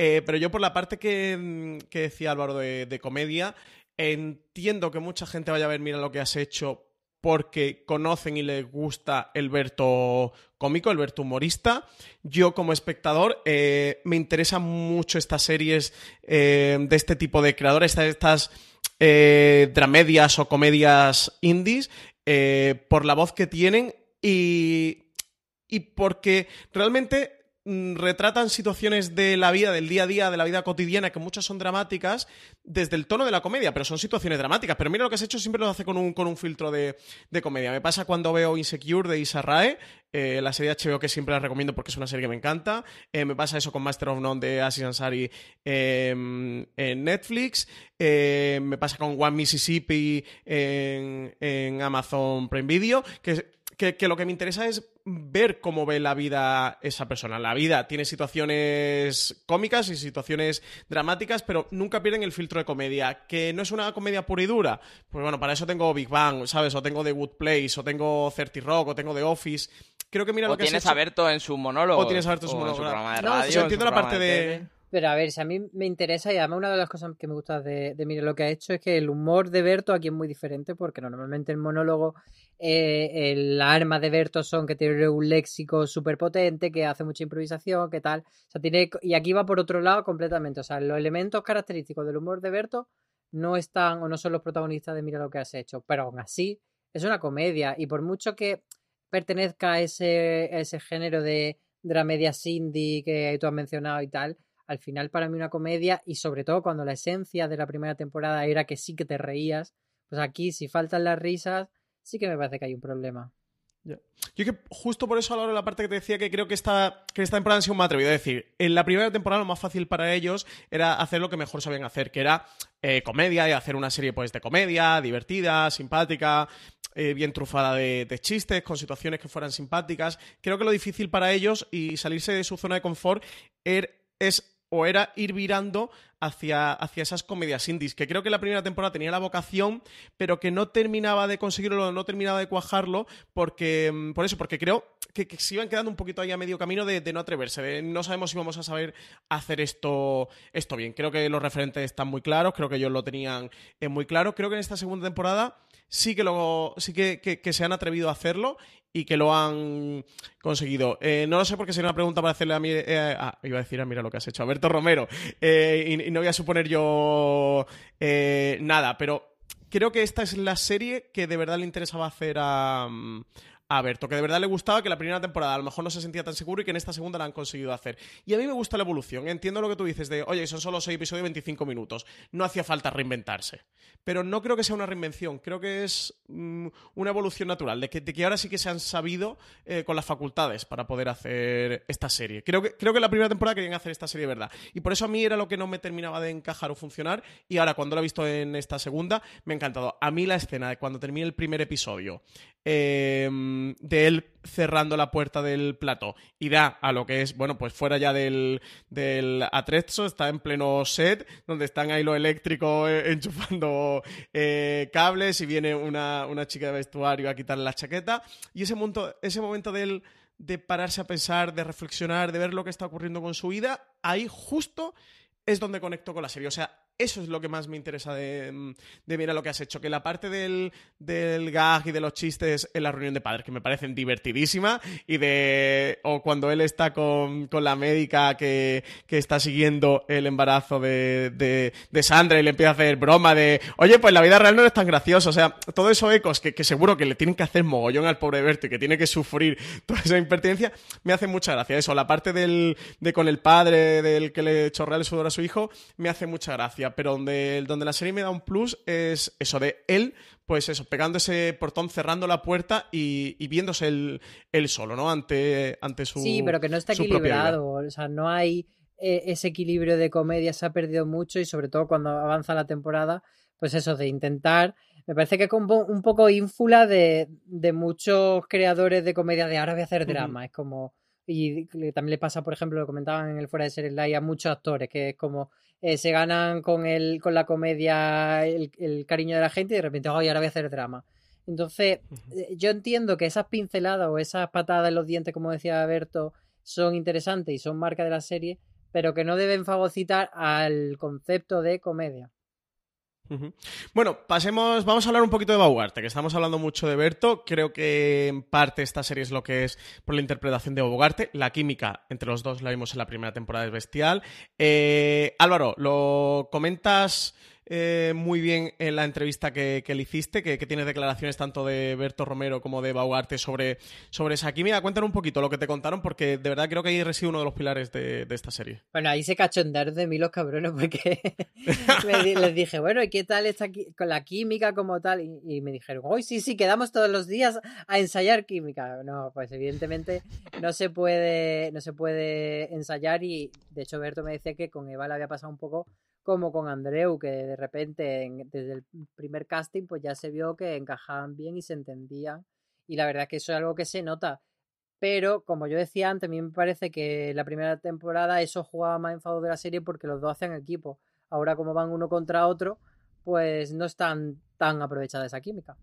Eh, pero yo por la parte que, mm, decía Álvaro de, comedia, entiendo que mucha gente vaya a ver, mira lo que has hecho, porque conocen y les gusta el Berto cómico, el Berto humorista. Yo como espectador eh, me interesan mucho estas series eh, de este tipo de creadores, estas, dramedias o comedias indies, por la voz que tienen y, y porque realmente retratan situaciones de la vida, del día a día, de la vida cotidiana, que muchas son dramáticas, desde el tono de la comedia, pero son situaciones dramáticas. Pero mira lo que has hecho, siempre lo hace con un, con un filtro de, comedia. Me pasa cuando veo Insecure de Issa Rae, eh, la serie HBO que siempre la recomiendo porque es una serie que me encanta. Eh, me pasa eso con Master of None de Aziz Ansari em, en Netflix. Eh, me pasa con One Mississippi en, en Amazon Prime Video, que que, lo que me interesa es ver cómo ve la vida esa persona. La vida tiene situaciones cómicas y situaciones dramáticas, pero nunca pierden el filtro de comedia. Que no es una comedia pura y dura. Pues bueno, para eso tengo Big Bang, ¿sabes? O tengo The Good Place, o tengo 30 Rock, o tengo The Office. Creo que mira o lo que tienes a Berto en su monólogo. O tienes a Berto en su monólogo. no, entiendo la parte de pero a ver, si a mí me interesa, y además una de las cosas que me gusta de, de Mire lo que ha hecho es que el humor de Berto aquí es muy diferente, porque normalmente el monólogo, eh, el arma de Berto son que tiene un léxico súper potente, que hace mucha improvisación, que tal. O sea, tiene, y aquí va por otro lado completamente. O sea, los elementos característicos del humor de Berto no están o no son los protagonistas de Mira lo que has hecho, pero aún así es una comedia, y por mucho que pertenezca a ese, ese género de dramedia indie que tú has mencionado y tal, al final para mí una comedia y sobre todo cuando la esencia de la primera temporada era que sí que te reías, pues aquí si faltan las risas, sí que me parece que hay un problema. Yo que justo por eso a la hora de la parte que te decía que creo que esta, que esta temporada han sido más atrevido. Es decir, en la primera temporada lo más fácil para ellos era hacer lo que mejor sabían hacer, que era eh, comedia y hacer una serie pues de comedia, divertida, simpática. eh, bien trufada de, de, chistes, con situaciones que fueran simpáticas. Creo que lo difícil para ellos y salirse de su zona de confort er, es o era ir virando hacia, hacia, esas comedias indies, que creo que la primera temporada tenía la vocación, pero que no terminaba de conseguirlo, no terminaba de cuajarlo, porque, mm, por eso, porque creo que, se iban quedando un poquito ahí a medio camino de, no atreverse, no sabemos si vamos a saber hacer esto, esto bien. Creo que los referentes están muy claros, creo que ellos lo tenían eh, muy claro. Creo que en esta segunda temporada sí que, lo, sí que, se han atrevido a hacerlo y que lo han conseguido. Eh, no lo sé porque sería una pregunta para hacerle a mí. Eh, ah, iba a decir, ah, mira lo que has hecho, Alberto Romero. y, y, no voy a suponer yo nada, pero creo que esta es la serie que de verdad le interesaba hacer a, a Berto, que de verdad le gustaba que la primera temporada a lo mejor no se sentía tan seguro y que en esta segunda la han conseguido hacer. Y a mí me gusta la evolución. Entiendo lo que tú dices de, oye, son solo seis episodios de 25 minutos. No hacía falta reinventarse. Pero no creo que sea una reinvención. Creo que es mm, una evolución natural. De que, que, ahora sí que se han sabido eh, con las facultades para poder hacer esta serie. Creo que, creo que la primera temporada querían hacer esta serie de verdad. Y por eso a mí era lo que no me terminaba de encajar o funcionar. Y ahora, cuando lo he visto en esta segunda, me ha encantado. A mí la escena de cuando termine el primer episodio Em, de él cerrando la puerta del plato y da a lo que es, bueno, pues fuera ya del, del atrezzo, está en pleno set, donde están ahí los eléctricos eh, enchufando eh, cables y viene una, chica de vestuario a quitarle la chaqueta. Y ese momento, ese momento de él de pararse a pensar, de reflexionar, de ver lo que está ocurriendo con su vida, ahí justo es donde conecto con la serie. O sea, eso es lo que más me interesa de, de mira lo que has hecho. Que la parte del, del, gag y de los chistes en la reunión de padres, que me parecen divertidísima, y de. O cuando él está con, con la médica que, que, está siguiendo el embarazo de, de, de, Sandra y le empieza a hacer broma de. Oye, pues la vida real no es tan graciosa. O sea, todo eso ecos que, que seguro que le tienen que hacer mogollón al pobre Berto y que tiene que sufrir toda esa impertinencia, me hace mucha gracia. Eso, la parte del, de con el padre, del que le chorrea el sudor a su hijo, me hace mucha gracia pero donde, donde la serie me da un plus es eso de él, pues eso, pegando ese portón, cerrando la puerta y, viéndose él, solo, ¿no? Ante, ante su. Sí, pero que no está equilibrado. O sea, no hay eh, ese equilibrio de comedia, se ha perdido mucho y sobre todo cuando avanza la temporada, pues eso, de intentar. Me parece que es un poco ínfula de, de muchos creadores de comedia de ahora voy a hacer drama. Es como y también le pasa, por ejemplo, lo comentaban en el fuera de series live a muchos actores, que es como eh, se ganan con el, con la comedia el, cariño de la gente y de repente, ay, ahora voy a hacer drama. Entonces, eh, yo entiendo que esas pinceladas o esas patadas en los dientes, como decía Berto, son interesantes y son marca de la serie, pero que no deben fagocitar al concepto de comedia. Bueno, pasemos, vamos a hablar un poquito de Bogarte, que estamos hablando mucho de Berto. Creo que en parte esta serie es lo que es por la interpretación de Bogarte. La química entre los dos la vimos en la primera temporada, es bestial. Eh, Álvaro, ¿lo comentas eh, muy bien en la entrevista que, le hiciste, que, tiene declaraciones tanto de Berto Romero como de Baugarte sobre, sobre esa química. Cuéntanos un poquito lo que te contaron, porque de verdad creo que ahí reside uno de los pilares de, esta serie. Bueno, ahí se cachondearon de mí los cabrones, porque les dije, bueno, ¿y qué tal está con la química como tal? Y, me dijeron, hoy sí, sí, quedamos todos los días a ensayar química. No, pues evidentemente no se puede, no se puede ensayar y de hecho Berto me decía que con Eva le había pasado un poco como con Andreu, que de repente desde el primer casting pues ya se vio que encajaban bien y se entendían. Y la verdad que eso es algo que se nota. Pero, como yo decía antes, a mí me parece que la primera temporada eso jugaba más en favor de la serie porque los dos hacen equipo. Ahora, como van uno contra otro, pues no están tan aprovechada esa química.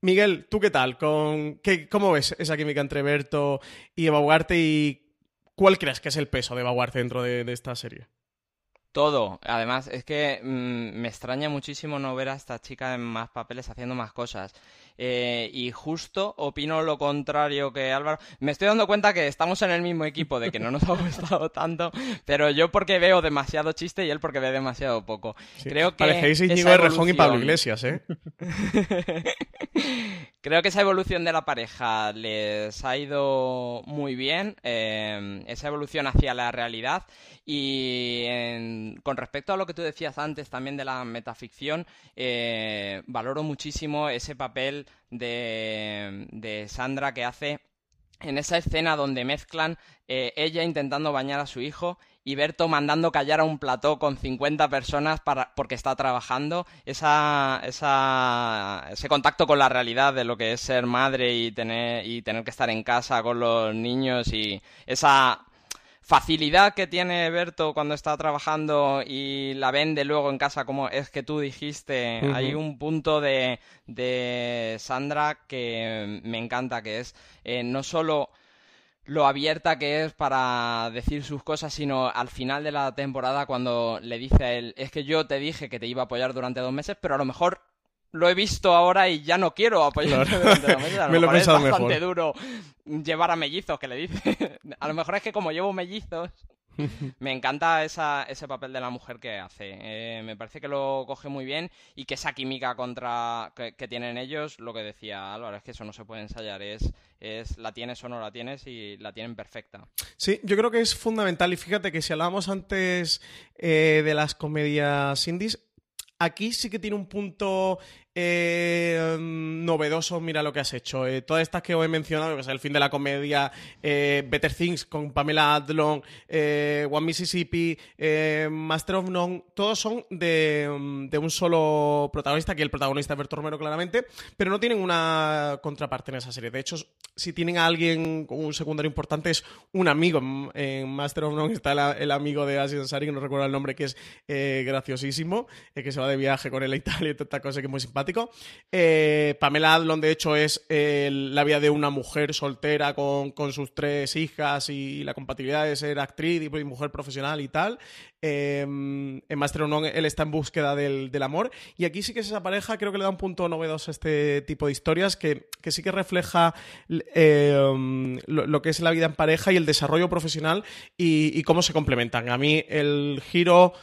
Miguel, ¿tú qué tal? Con, qué, ¿Cómo ves esa química entre Berto y Eva Ugarte y cuál crees que es el peso de Eva Ugarte dentro de esta serie? Todo. Además, es que mm, me extraña muchísimo no ver a esta chica en más papeles haciendo más cosas. Eh, y justo opino lo contrario que Álvaro. Me estoy dando cuenta que estamos en el mismo equipo, de que no nos ha gustado tanto, pero yo porque veo demasiado chiste y él porque ve demasiado poco. Creo que. Parecéis Íñigo Rejón y Pablo Iglesias, ¿eh? Creo que esa evolución de la pareja les ha ido muy bien, eh, esa evolución hacia la realidad. Y con respecto a lo que tú decías antes también de la metaficción, eh, valoro muchísimo ese papel de, de Sandra que hace en esa escena donde mezclan eh, ella intentando bañar a su hijo y Berto mandando callar a un plató con 50 personas para, porque está trabajando, esa, esa, ese contacto con la realidad de lo que es ser madre y tener, y tener que estar en casa con los niños y esa facilidad que tiene Berto cuando está trabajando y la vende luego en casa, como es que tú dijiste, hay un punto de, de Sandra que me encanta, que es eh, no solo lo abierta que es para decir sus cosas, sino al final de la temporada cuando le dice a él, es que yo te dije que te iba a apoyar durante dos meses, pero a lo mejor lo he visto ahora y ya no quiero apoyarte durante dos meses. A lo Me lo he mejor es pensado bastante mejor. duro llevar a mellizos, que le dice. a lo mejor es que como llevo mellizos, me encanta esa, ese papel de la mujer que hace. Eh, me parece que lo coge muy bien y que esa química contra que, que tienen ellos, lo que decía Álvaro, es que eso no se puede ensayar, es, es la tienes o no la tienes y la tienen perfecta. Sí, yo creo que es fundamental. Y fíjate que si hablábamos antes eh, de las comedias indies, aquí sí que tiene un punto eh, novedoso. Mira lo que has hecho. Eh, todas estas que os he mencionado, que es el fin de la comedia, eh, Better Things con Pamela Adlon, eh, One Mississippi, Master of None, todos son de, mm, de un solo protagonista, que el protagonista es Berto Romero claramente, pero no tienen una contraparte en esa serie. De hecho, si tienen a alguien con un secundario importante es un amigo. En, Master of None está el, amigo de Asia Ansari, que no recuerdo el nombre, que es graciosísimo, que se va de viaje con él a Italia y toda esta cosa que es muy Eh, Pamela Adlon, de hecho, es eh, la vida de una mujer soltera con, sus tres hijas y la compatibilidad de ser actriz y mujer profesional y tal. Eh, en Master None él está en búsqueda del, amor. Y aquí sí que es esa pareja, creo que le da un punto novedoso a este tipo de historias que, que sí que refleja lo, que es la vida en pareja y el desarrollo profesional y cómo se complementan. A mí el giro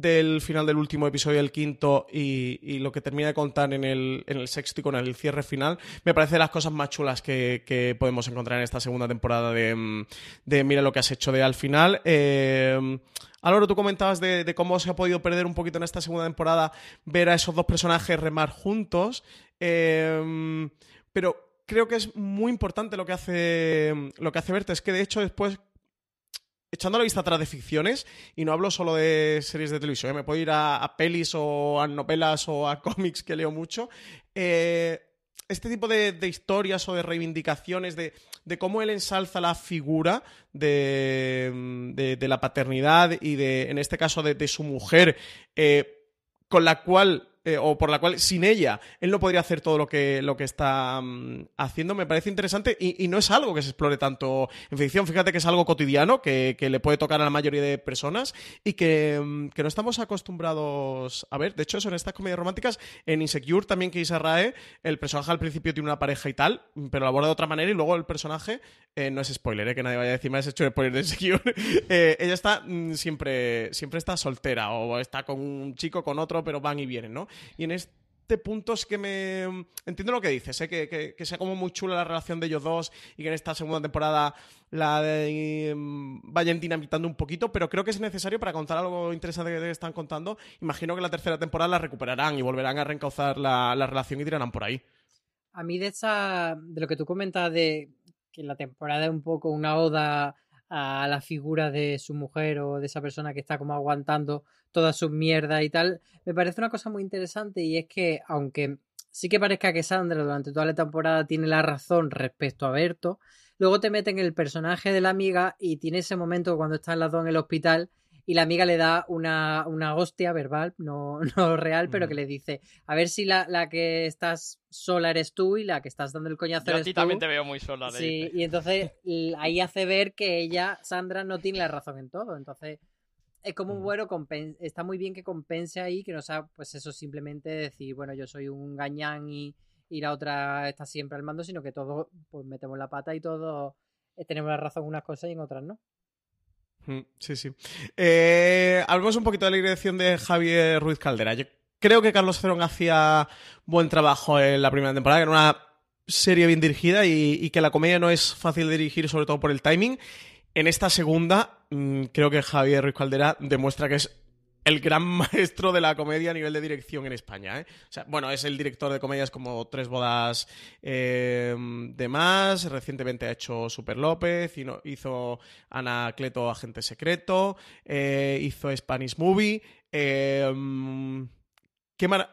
del final del último episodio del quinto y, lo que termina de contar en el, el sexto y con el cierre final, me parece las cosas más chulas que, podemos encontrar en esta segunda temporada de, mm, de Mira lo que has hecho de al final. Eh, tú comentabas de, de cómo se ha podido perder un poquito en esta segunda temporada ver a esos dos personajes remar juntos. Eh, pero creo que es muy importante lo que hace lo que hace Berta. Es que de hecho después echando la vista atrás de ficciones, y no hablo solo de series de televisión, ¿eh? me puedo ir a, pelis o a novelas o a cómics que leo mucho. eh, este tipo de, historias o de reivindicaciones de, cómo él ensalza la figura de, la paternidad y de, en este caso, de, de su mujer, eh, con la cual, eh, o por la cual, sin ella, él no podría hacer todo lo que, lo que está mm, haciendo, me parece interesante y, y no es algo que se explore tanto en ficción. Fíjate que es algo cotidiano que, que le puede tocar a la mayoría de personas y que, mm, que no estamos acostumbrados a ver. De hecho, eso en estas comedias románticas, en Insecure también que Rae, el personaje al principio tiene una pareja y tal, pero lo aborda de otra manera y luego el personaje, eh, no es spoiler, eh, que nadie vaya a decir, me has hecho spoiler de Insecure, eh, ella está mm, siempre, siempre está soltera o está con un chico, con otro, pero van y vienen, ¿no? Y en este punto es que me... Entiendo lo que dices, ¿eh? que, que, que sea como muy chula la relación de ellos dos y que en esta segunda temporada la de, mm, vayan dinamitando un poquito, pero creo que es necesario para contar algo interesante que están contando. Imagino que la tercera temporada la recuperarán y volverán a reencauzar la, la relación y tirarán por ahí. A mí de esa, de lo que tú comentas de que la temporada es un poco una oda a la figura de su mujer o de esa persona que está como aguantando todas sus mierdas y tal, me parece una cosa muy interesante y es que aunque sí que parezca que Sandra durante toda la temporada tiene la razón respecto a Berto, luego te meten el personaje de la amiga y tiene ese momento cuando están las dos en el hospital y la amiga le da una, una hostia verbal, no, no real, pero que le dice, a ver si la, la que estás sola eres tú y la que estás dando el coñazo Yo a eres ti tú. también te veo muy sola. le Sí, dice. y entonces ahí hace ver que ella, Sandra, no tiene la razón en todo. Entonces, es como un bueno está muy bien que compense ahí, que no sea, pues eso, simplemente decir, bueno, yo soy un gañán y, y la otra está siempre al mando, sino que todos pues metemos la pata y todos eh, tenemos la razón en unas cosas y en otras no. Mm, Sí, sí. Eh, hablemos un poquito de la dirección de Javier Ruiz Caldera. Yo creo que Carlos Cerón hacía buen trabajo en la primera temporada, que era una serie bien dirigida y, y que la comedia no es fácil de dirigir, sobre todo por el timing. En esta segunda, mm, creo que Javier Ruiz Caldera demuestra que es el gran maestro de la comedia a nivel de dirección en España. ¿eh? O sea, bueno, es el director de comedias como Tres Bodas eh, de Más, recientemente ha hecho Super López, hizo Anacleto Agente Secreto, eh, hizo Spanish Movie.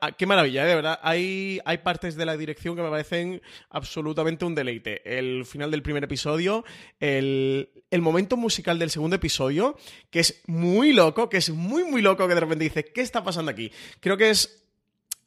Ah, qué, maravilla, ¿eh? de verdad. Hay, hay partes de la dirección que me parecen absolutamente un deleite. El final del primer episodio, el, el momento musical del segundo episodio, que es muy loco, que es muy, muy loco, que de repente dice, ¿qué está pasando aquí? Creo que es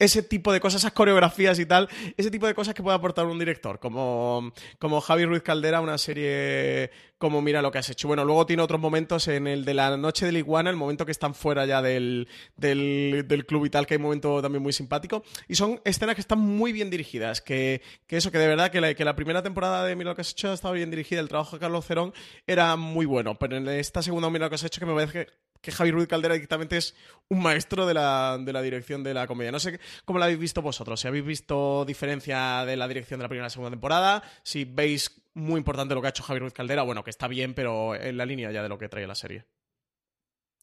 ese tipo de cosas, esas coreografías y tal, ese tipo de cosas que puede aportar un director, como, como Javi Ruiz Caldera, una serie como Mira lo que has hecho. Bueno, luego tiene otros momentos en el de la noche de Iguana, el momento que están fuera ya del, del, club y tal, que hay un momento también muy simpático. Y son escenas que están muy bien dirigidas, que, que eso, que de verdad que la, que la primera temporada de Mira lo que has hecho estaba bien dirigida, el trabajo de Carlos Cerón era muy bueno, pero en esta segunda Mira lo que has hecho que me parece que que Javi Ruiz Caldera directamente es un maestro de la, dirección de la comedia. No sé cómo la habéis visto vosotros, si habéis visto diferencia de la dirección de la primera y la segunda temporada, si veis muy importante lo que ha hecho Javi Ruiz Caldera, bueno, que está bien, pero en la línea ya de lo que trae la serie.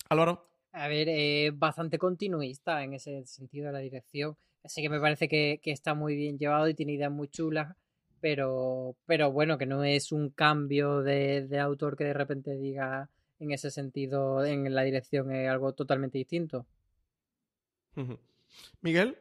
Álvaro. A ver, eh, bastante continuista en ese sentido de la dirección. Así que me parece que, está muy bien llevado y tiene ideas muy chulas, pero, pero bueno, que no es un cambio de, de autor que de repente diga en ese sentido, en la dirección es algo totalmente distinto. Miguel.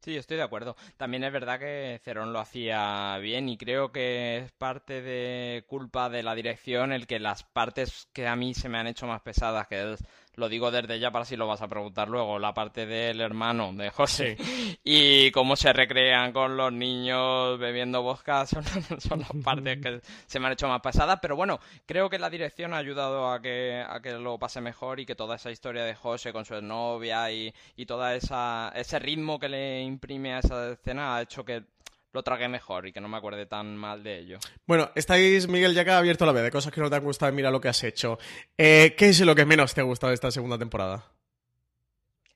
Sí, estoy de acuerdo. También es verdad que Cerón lo hacía bien y creo que es parte de culpa de la dirección el que las partes que a mí se me han hecho más pesadas, que es lo digo desde ya para si lo vas a preguntar luego, la parte del hermano de José. Y cómo se recrean con los niños bebiendo vodka son, las partes que se me han hecho más pesadas, pero bueno, creo que la dirección ha ayudado a que, a que lo pase mejor y que toda esa historia de José con su novia y, y toda esa ese ritmo que le imprime a esa escena ha hecho que lo tragué mejor y que no me acuerde tan mal de ello. Bueno, estáis, Miguel, ya que ha abierto la vez de cosas que no te han gustado, mira lo que has hecho. Eh, ¿Qué es lo que menos te ha gustado de esta segunda temporada?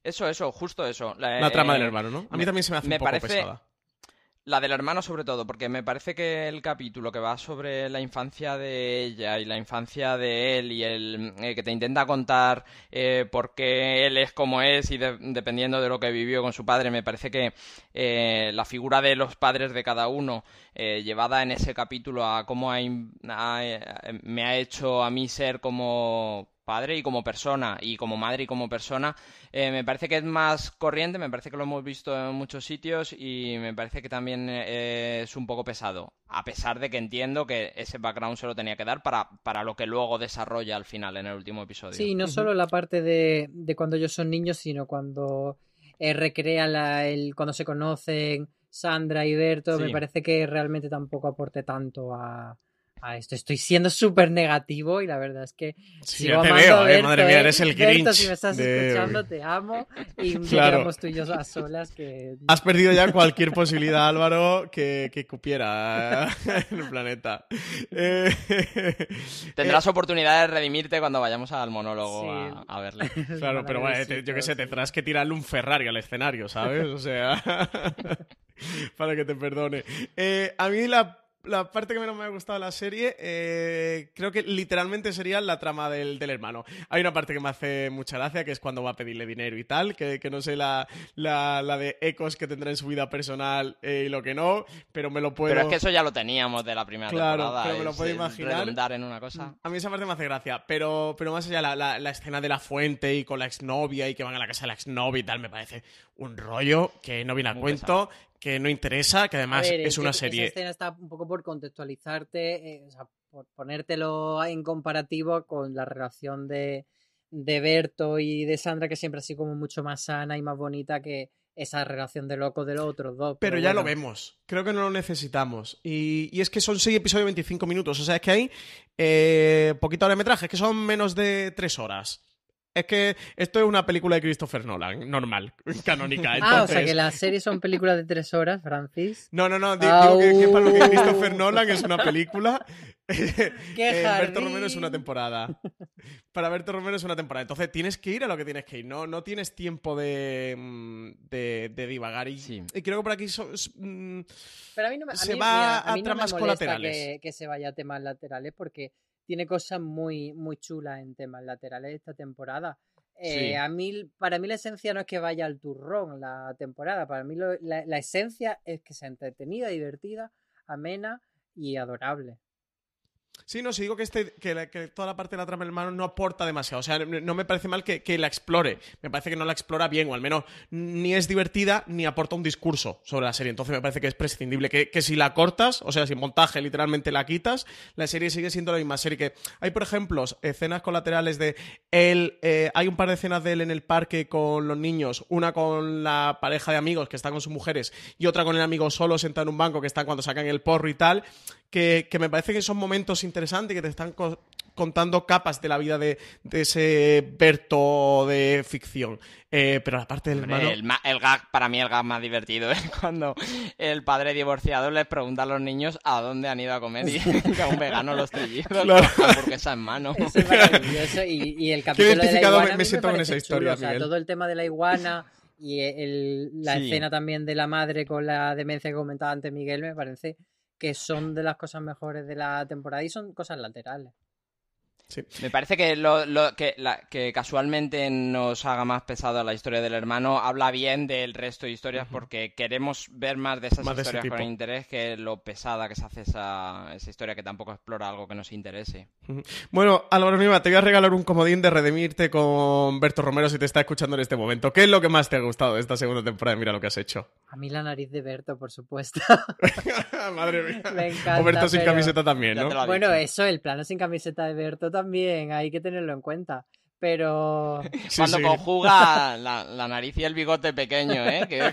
Eso, eso, justo eso. La, trama del hermano, ¿no? A mí también se me hace un poco parece, pesada. La del hermano sobre todo, porque me parece que el capítulo que va sobre la infancia de ella y la infancia de él y el eh, que te intenta contar eh, por qué él es como es y dependiendo de lo que vivió con su padre, me parece que eh, la figura de los padres de cada uno llevada en ese capítulo a cómo me ha hecho a mí ser como padre y como persona, y como madre y como persona, eh, me parece que es más corriente, me parece que lo hemos visto en muchos sitios y me parece que también eh, es un poco pesado, a pesar de que entiendo que ese background se lo tenía que dar para, para lo que luego desarrolla al final en el último episodio. Sí, no solo la parte de, de cuando ellos son niños, sino cuando eh, recrea la, el, cuando se conocen Sandra y Berto, me parece que realmente tampoco aporte tanto a a esto. Estoy siendo súper negativo y la verdad es que sí, sigo te veo, eh, madre mía, eres el Grinch. si me estás escuchando, te amo y claro. tú y yo a solas que... Has perdido ya cualquier posibilidad, Álvaro, que, que cupiera en el planeta. Eh, Tendrás oportunidad de redimirte cuando vayamos al monólogo a, verle. Claro, pero bueno, yo qué sé, tendrás que tirarle un Ferrari al escenario, ¿sabes? O sea... para que te perdone. Eh, a mí la la parte que menos me ha gustado de la serie, eh, creo que literalmente sería la trama del, hermano. Hay una parte que me hace mucha gracia, que es cuando va a pedirle dinero y tal, que, no sé la, la, de ecos que tendrá en su vida personal eh, y lo que no, pero me lo puedo... Pero es que eso ya lo teníamos de la primera claro, temporada. Pero me lo puedo imaginar. en una cosa. A mí esa parte me hace gracia, pero, pero más allá la, la, escena de la fuente y con la exnovia y que van a la casa de la exnovia y tal, me parece un rollo que no viene a cuento, que no interesa, que además es una serie. Esa escena está un poco por contextualizarte, eh, o sea, por ponértelo en comparativo con la relación de, de Berto y de Sandra, que siempre ha sido como mucho más sana y más bonita que esa relación de loco de los otros dos. Pero, ya lo vemos. Creo que no lo necesitamos. Y, y, es que son seis episodios de 25 minutos. O sea, es que hay eh, poquito de metraje, es que son menos de tres horas. Es que esto es una película de Christopher Nolan, normal, canónica. Ah, o sea que las series son películas de tres horas, Francis. No, no, no, digo que, para lo que Christopher Nolan es una película. ¿Qué eh, Berto Romero es una temporada. Para Berto Romero es una temporada. Entonces tienes que ir a lo que tienes que ir. No, no tienes tiempo de, mm, de, divagar. Y, y, creo que por aquí mm, Pero a mí no me, se va a, tramas colaterales. Que, que se vaya a temas laterales porque tiene cosas muy, muy chulas en temas laterales esta temporada. Eh, a mí, para mí la esencia no es que vaya al turrón la temporada, para mí la, la esencia es que sea entretenida, divertida, amena y adorable. Sí, no, si digo que, este, que, toda la parte de la trama del hermano no aporta demasiado. O sea, no me parece mal que, la explore. Me parece que no la explora bien, o al menos ni es divertida ni aporta un discurso sobre la serie. Entonces me parece que es prescindible. Que, si la cortas, o sea, si montaje literalmente la quitas, la serie sigue siendo la misma serie. Que hay, por ejemplo, escenas colaterales de él. Eh, hay un par de escenas de él en el parque con los niños. Una con la pareja de amigos que están con sus mujeres y otra con el amigo solo sentado en un banco que está cuando sacan el porro y tal que, me parece que son momentos interesantes que te están contando capas de la vida de, ese Berto de ficción. Eh, pero la parte del hermano... El, gag, para mí el gag más divertido es cuando el padre divorciado les pregunta a los niños a dónde han ido a comer y que a un vegano los trillizos claro. porque esa en mano. es maravilloso. Y, el capítulo de la iguana me, siento con esa historia, todo el tema de la iguana y la escena también de la madre con la demencia que comentaba antes Miguel me parece que son de las cosas mejores de la temporada y son cosas laterales. Me parece que lo, que, que, casualmente nos haga más pesado la historia del hermano habla bien del resto de historias porque queremos ver más de esas historias con interés que lo pesada que se hace esa, esa, historia que tampoco explora algo que nos interese. Bueno, Álvaro Nima, te voy a regalar un comodín de redimirte con Berto Romero si te está escuchando en este momento. ¿Qué es lo que más te ha gustado de esta segunda temporada? Mira lo que has hecho. A mí la nariz de Berto, por supuesto. Madre mía. Me encanta. O Berto sin camiseta también, ¿no? Bueno, eso, el plano sin camiseta de Berto también, hay que tenerlo en cuenta. Pero. Cuando conjuga la, nariz y el bigote pequeño, ¿eh?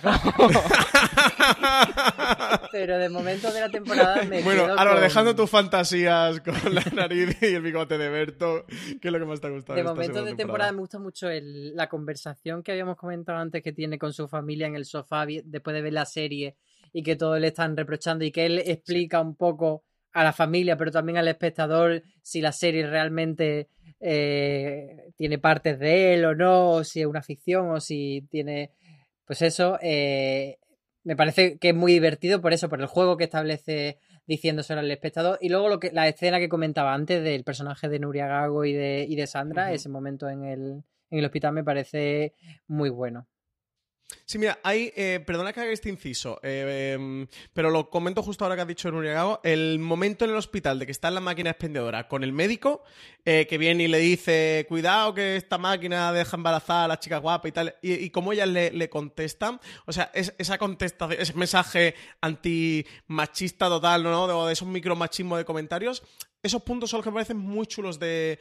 Pero de momento de la temporada me. Bueno, ahora dejando tus fantasías con la nariz y el bigote de Berto, ¿qué es lo que más te ha gustado? De momento de temporada? me gusta mucho la conversación que habíamos comentado antes que tiene con su familia en el sofá después de ver la serie y que todos le están reprochando y que él explica un poco a la familia, pero también al espectador si la serie realmente eh, tiene partes de él o no, o si es una ficción, o si tiene. Pues eso. Eh, me parece que es muy divertido por eso, por el juego que establece diciéndoselo al espectador. Y luego lo que, la escena que comentaba antes del personaje de Nuria Gago y de, y de Sandra, ese momento en el, en el hospital me parece muy bueno. Sí, mira, hay, eh, perdona que haga este inciso, eh, pero lo comento justo ahora que has dicho Gago, el momento en el hospital de que está en la máquina expendedora con el médico, eh, que viene y le dice, cuidado que esta máquina deja embarazada a la chica guapa y tal, y, y como ellas le, le, contestan, o sea, esa contestación, ese mensaje antimachista total, ¿no? De, de esos micromachismos de comentarios, esos puntos son los que me parecen muy chulos de,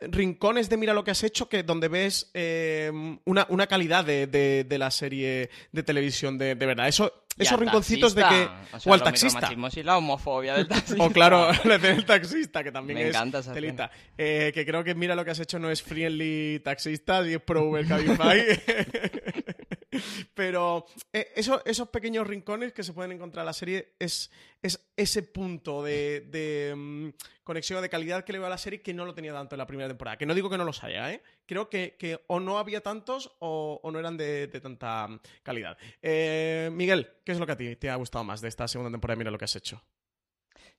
rincones de mira lo que has hecho, que donde ves eh, una, calidad de, la serie de televisión de, verdad. Eso, esos rinconcitos de que. O, al taxista. Y la homofobia del taxista. o claro, el taxista, que también es encanta telita. Eh, que creo que mira lo que has hecho no es friendly taxista y es pro Uber Cabify. Pero eh, esos pequeños rincones que se pueden encontrar en la serie es, es ese punto de, de mm, conexión de calidad que le veo a la serie que no lo tenía tanto en la primera temporada. Que no digo que no los haya, ¿eh? Creo que, o no había tantos o, no eran de, tanta mm, calidad. Eh, Miguel, ¿qué es lo que a ti te ha gustado más de esta segunda temporada? Mira lo que has hecho.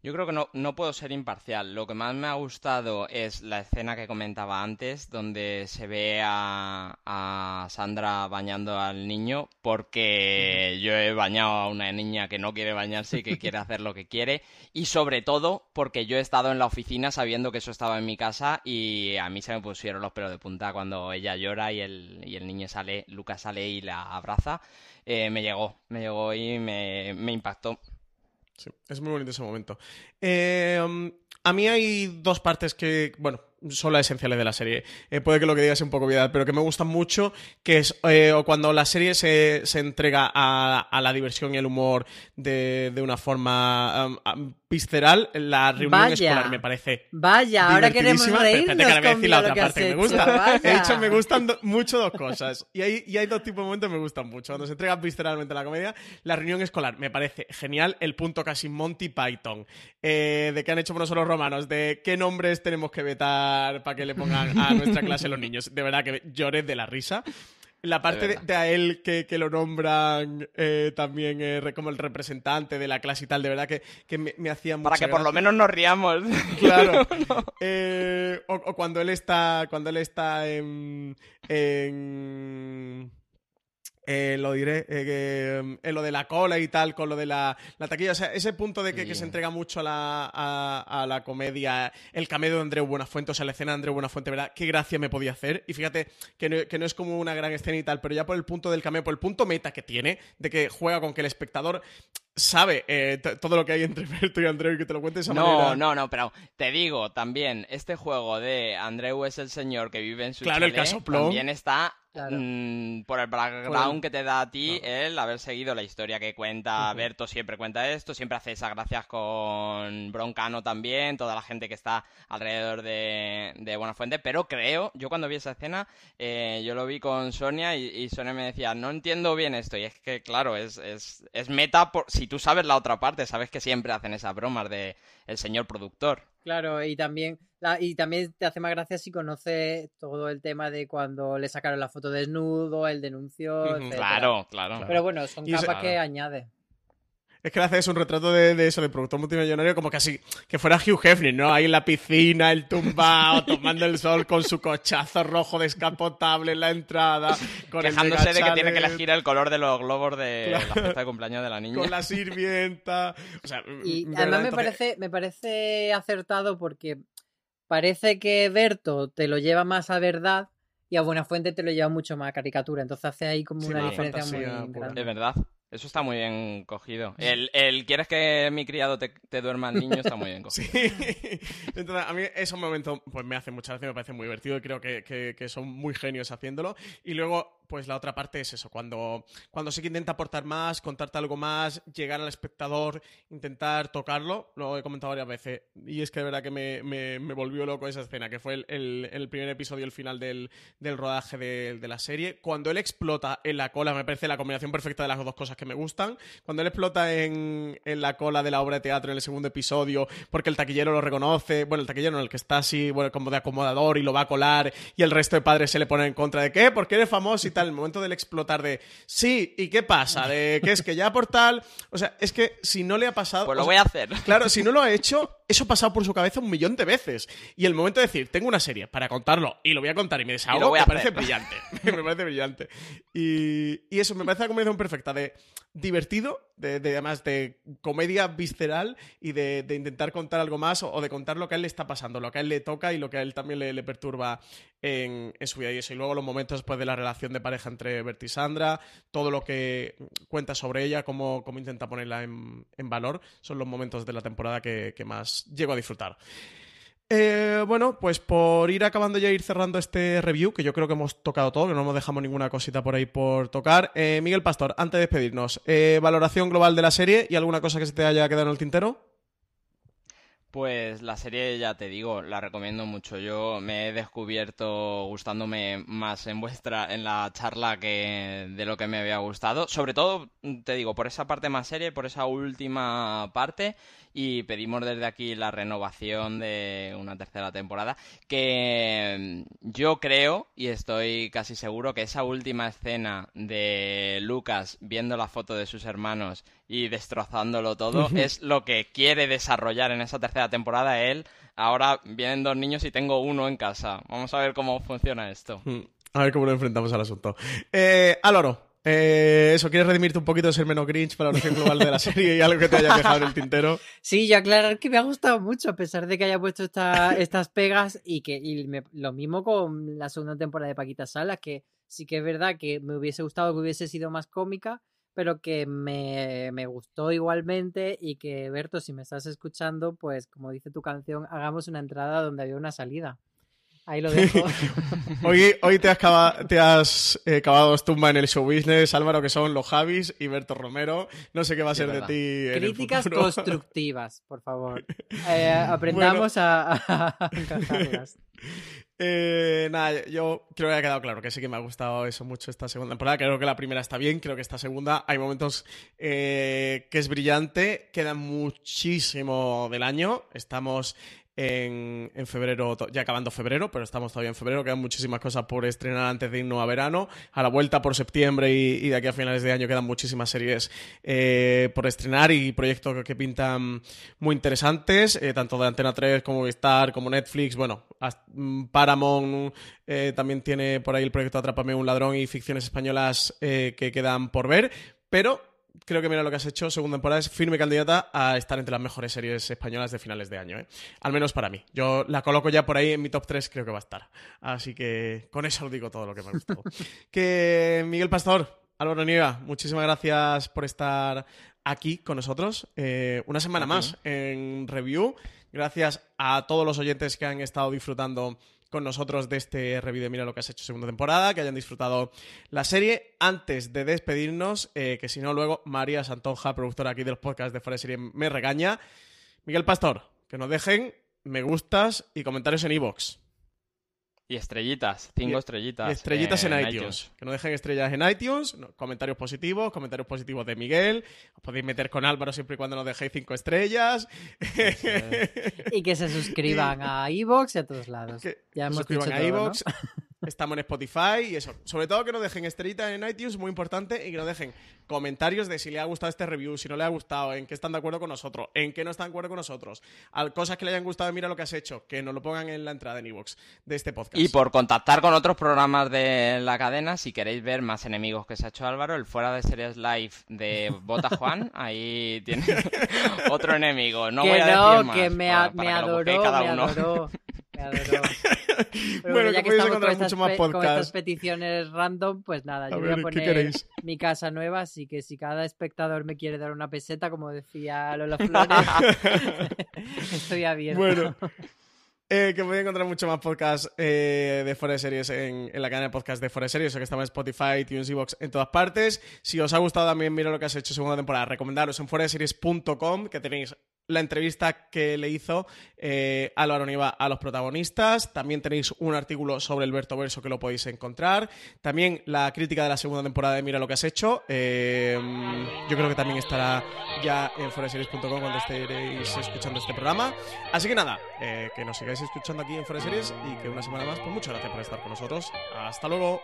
Yo creo que no, no puedo ser imparcial. Lo que más me ha gustado es la escena que comentaba antes, donde se ve a, a Sandra bañando al niño, porque yo he bañado a una niña que no quiere bañarse y que quiere hacer lo que quiere, y sobre todo porque yo he estado en la oficina sabiendo que eso estaba en mi casa y a mí se me pusieron los pelos de punta cuando ella llora y el, y el niño sale, Lucas sale y la abraza. Eh, me llegó, me llegó y me, me impactó. Sí, es muy bonito ese momento. Eh, a mí hay dos partes que, bueno, son las esenciales de la serie. Eh, puede que lo que diga sea un poco viedad, pero que me gustan mucho, que es eh, cuando la serie se, se entrega a, la diversión y el humor de, una forma visceral, la reunión escolar me parece Vaya, ahora queremos reírnos Espérate que decir la otra parte que me gusta. He dicho me gustan mucho dos cosas. Y hay, y hay dos tipos de momentos que me gustan mucho. Cuando se entrega visceralmente la comedia, la reunión escolar me parece genial, el punto casi Monty Python, eh, de que han hecho por nosotros los romanos, de qué nombres tenemos que vetar para que le pongan a nuestra clase los niños. De verdad que lloré de la risa. La parte de, a él que, lo nombran eh, también eh, como el representante de la clase y tal, de verdad que, que me, hacía mucha Para que por lo menos nos riamos. Claro. o, cuando él está, cuando él está en eh, lo diré, eh, em, en lo de la cola y tal, con lo de la, taquilla. O sea, ese punto de que, se entrega mucho a la, a, la, comedia, el cameo de Andreu Buenafuente, o sea, la escena de Andreu Buenafuente, ¿verdad? Qué gracia me podía hacer. Y fíjate que no, que no es como una gran escena y tal, pero ya por el punto del cameo, por el punto meta que tiene, de que juega con que el espectador sabe eh, todo lo que hay entre Berto y Andreu y que te lo cuente de esa no, manera. No, no, pero te digo también, este juego de Andreu es el señor que vive en su claro, el caso también está Mm, por el background que te da a ti el haber seguido la historia que cuenta Berto, siempre cuenta esto, siempre hace esas gracias con Broncano también, toda la gente que está alrededor de, de Buenafuente, pero creo, yo cuando vi esa escena, eh, yo lo vi con Sonia y, Sonia me decía, no entiendo bien esto, y es que claro, es, es, es meta, por, si tú sabes la otra parte, sabes que siempre hacen esas bromas de el señor productor. Claro, y también, y también te hace más gracia si conoces todo el tema de cuando le sacaron la foto desnudo, el denuncio. Claro, claro. Pero bueno, son capas que añade. Es que le haces un retrato de, eso, de productor multimillonario, como casi que fuera Hugh Hefner, ¿no? Ahí en la piscina, el tumbao, tomando el sol con su cochazo rojo descapotable en la entrada. Con Quejándose de que tiene que elegir el color de los globos de la fiesta de cumpleaños de la niña. Con la sirvienta. O sea, y además me, parece, me parece acertado porque parece que Berto te lo lleva más a verdad y a Buenafuente te lo lleva mucho más a caricatura. Entonces hace ahí como una diferencia muy grande. De verdad. Eso está muy bien cogido. El, el ¿quieres que mi criado te, te duerma el niño? Está muy bien cogido. Sí. Entonces, a mí esos momentos pues, me hace mucha gracia, me parece muy divertido y creo que, que, que son muy genios haciéndolo. Y luego pues la otra parte es eso, cuando, cuando sí que intenta aportar más, contarte algo más, llegar al espectador, intentar tocarlo, lo he comentado varias veces, y es que de verdad que me, me, volvió loco esa escena, que fue el, el, primer episodio, el final del, del rodaje de, la serie. Cuando él explota en la cola, me parece la combinación perfecta de las dos cosas que me gustan. Cuando él explota en, en la cola de la obra de teatro en el segundo episodio, porque el taquillero lo reconoce, bueno, el taquillero en el que está así, bueno, como de acomodador y lo va a colar, y el resto de padres se le ponen en contra de qué, porque eres famoso y tal el momento del explotar de sí, ¿y qué pasa? De que es que ya por tal. O sea, es que si no le ha pasado. Pues lo voy a hacer. Claro, si no lo ha hecho, eso ha pasado por su cabeza un millón de veces. Y el momento de decir, tengo una serie para contarlo y lo voy a contar y me desahogo, me parece brillante. me parece brillante. Y, y, eso, me parece la combinación perfecta de divertido, de, además de comedia visceral y de, intentar contar algo más o, de contar lo que a él le está pasando, lo que a él le toca y lo que a él también le, perturba en, su vida y eso. Y luego los momentos después de la relación de pareja entre Bert y Sandra, todo lo que cuenta sobre ella, cómo, cómo intenta ponerla en, valor, son los momentos de la temporada que, que más llego a disfrutar. Eh, bueno, pues por ir acabando ya ir cerrando este review, que yo creo que hemos tocado todo, que no nos dejamos ninguna cosita por ahí por tocar. Eh, Miguel Pastor, antes de despedirnos, eh, valoración global de la serie y alguna cosa que se te haya quedado en el tintero. Pues la serie, ya te digo, la recomiendo mucho. Yo me he descubierto gustándome más en vuestra, en la charla que de lo que me había gustado. Sobre todo, te digo, por esa parte más serie, por esa última parte y pedimos desde aquí la renovación de una tercera temporada que yo creo y estoy casi seguro que esa última escena de Lucas viendo la foto de sus hermanos y destrozándolo todo es lo que quiere desarrollar en esa tercera temporada él. Ahora vienen dos niños y tengo uno en casa. Vamos a ver cómo funciona esto. Mm, a ver cómo lo enfrentamos al asunto. Eh, Aloro, eh, eso, ¿quieres redimirte un poquito de ser menos Grinch para la versión global de la serie y algo que te haya dejado en el tintero? Sí, y aclarar que me ha gustado mucho, a pesar de que haya puesto estas pegas y que lo mismo con la segunda temporada de Paquita Salas, que sí que es verdad que me hubiese gustado que hubiese sido más cómica, pero que me, me gustó igualmente y que, Berto, si me estás escuchando, pues como dice tu canción, hagamos una entrada donde había una salida. Ahí lo dejo. hoy, hoy te has, cavado, te has eh, cavado tumba en el show business, Álvaro, que son los Javis y Berto Romero. No sé qué va a ser de ti. Críticas constructivas, por favor. Eh, aprendamos a, a encajarlas. Eh, nada, yo creo que ha quedado claro que sí que me ha gustado eso mucho esta segunda temporada. Creo que la primera está bien, creo que esta segunda hay momentos eh, que es brillante. Queda muchísimo del año. Estamos en, en, febrero, ya acabando febrero, pero estamos todavía en febrero, quedan muchísimas cosas por estrenar antes de irnos a verano. A la vuelta por septiembre y, de aquí a finales de año quedan muchísimas series eh, por estrenar y proyectos que, pintan muy interesantes, eh, tanto de Antena 3 como Star, como Netflix. Bueno, mm, Paramount eh, también tiene por ahí el proyecto Atrápame un ladrón y ficciones españolas que quedan por ver, pero creo que mira lo que has hecho, segunda temporada es firme candidata a estar entre las mejores series españolas de finales de año, ¿eh? Al menos para mí. Yo la coloco ya por ahí en mi top 3, creo que va a estar. Así que con eso os digo todo lo que me ha gustado. que Miguel Pastor, Álvaro Niega, muchísimas gracias por estar aquí con nosotros. Eh, una semana más en review. Gracias a todos los oyentes que han estado disfrutando con nosotros de este review de Mira lo que has hecho segunda temporada, que hayan disfrutado la serie. Antes de despedirnos, eh, que si no, luego María Santonja, productora aquí de los podcasts de Fuera Serie, me regaña. Miguel Pastor, que nos dejen me gustas y comentarios en iVoox. Y estrellitas, cinco estrellitas. estrellitas en, iTunes. Que no dejen estrellas en iTunes, comentarios positivos, comentarios positivos de Miguel. Os podéis meter con Álvaro siempre y cuando nos dejéis cinco estrellas. y que se suscriban a iVoox y a todos lados. Que ya hemos se suscriban a iVoox. Estamos en Spotify y eso. Sobre todo que nos dejen estrellitas en iTunes, muy importante, y que nos dejen comentarios de si le ha gustado este review, si no le ha gustado, en qué están de acuerdo con nosotros, en qué no están de acuerdo con nosotros, cosas que le hayan gustado, mira lo que has hecho, que nos lo pongan en la entrada en iVoox de este podcast. Y por contactar con otros programas de la cadena, si queréis ver más enemigos que se ha hecho Álvaro, el fuera de series live de Bota Juan, ahí tiene otro enemigo. No voy a decir más, que me, adoró, me adoró. bueno, ya que estamos con estas, más con estas, peticiones random, pues nada, yo voy a poner mi casa nueva, así que si cada espectador me quiere dar una peseta, como decía Lola Flores, estoy abierto. Bueno. Eh, que podéis encontrar mucho más podcasts eh, de Forest Series en, la cadena de podcast de Forest Series, o que estamos en Spotify, Tunes Box en todas partes. Si os ha gustado también, mira lo que has hecho segunda temporada. Recomendaros en foreseries.com, que tenéis la entrevista que le hizo eh, Álvaro Niva a los protagonistas. También tenéis un artículo sobre el Berto Verso que lo podéis encontrar. También la crítica de la segunda temporada de Mira lo que has hecho. Eh, yo creo que también estará ya en foreseries.com cuando estéis escuchando este programa. Así que nada, eh, que nos sigáis escuchando aquí en Foreseries y que una semana más, pues muchas gracias por estar con nosotros. Hasta luego.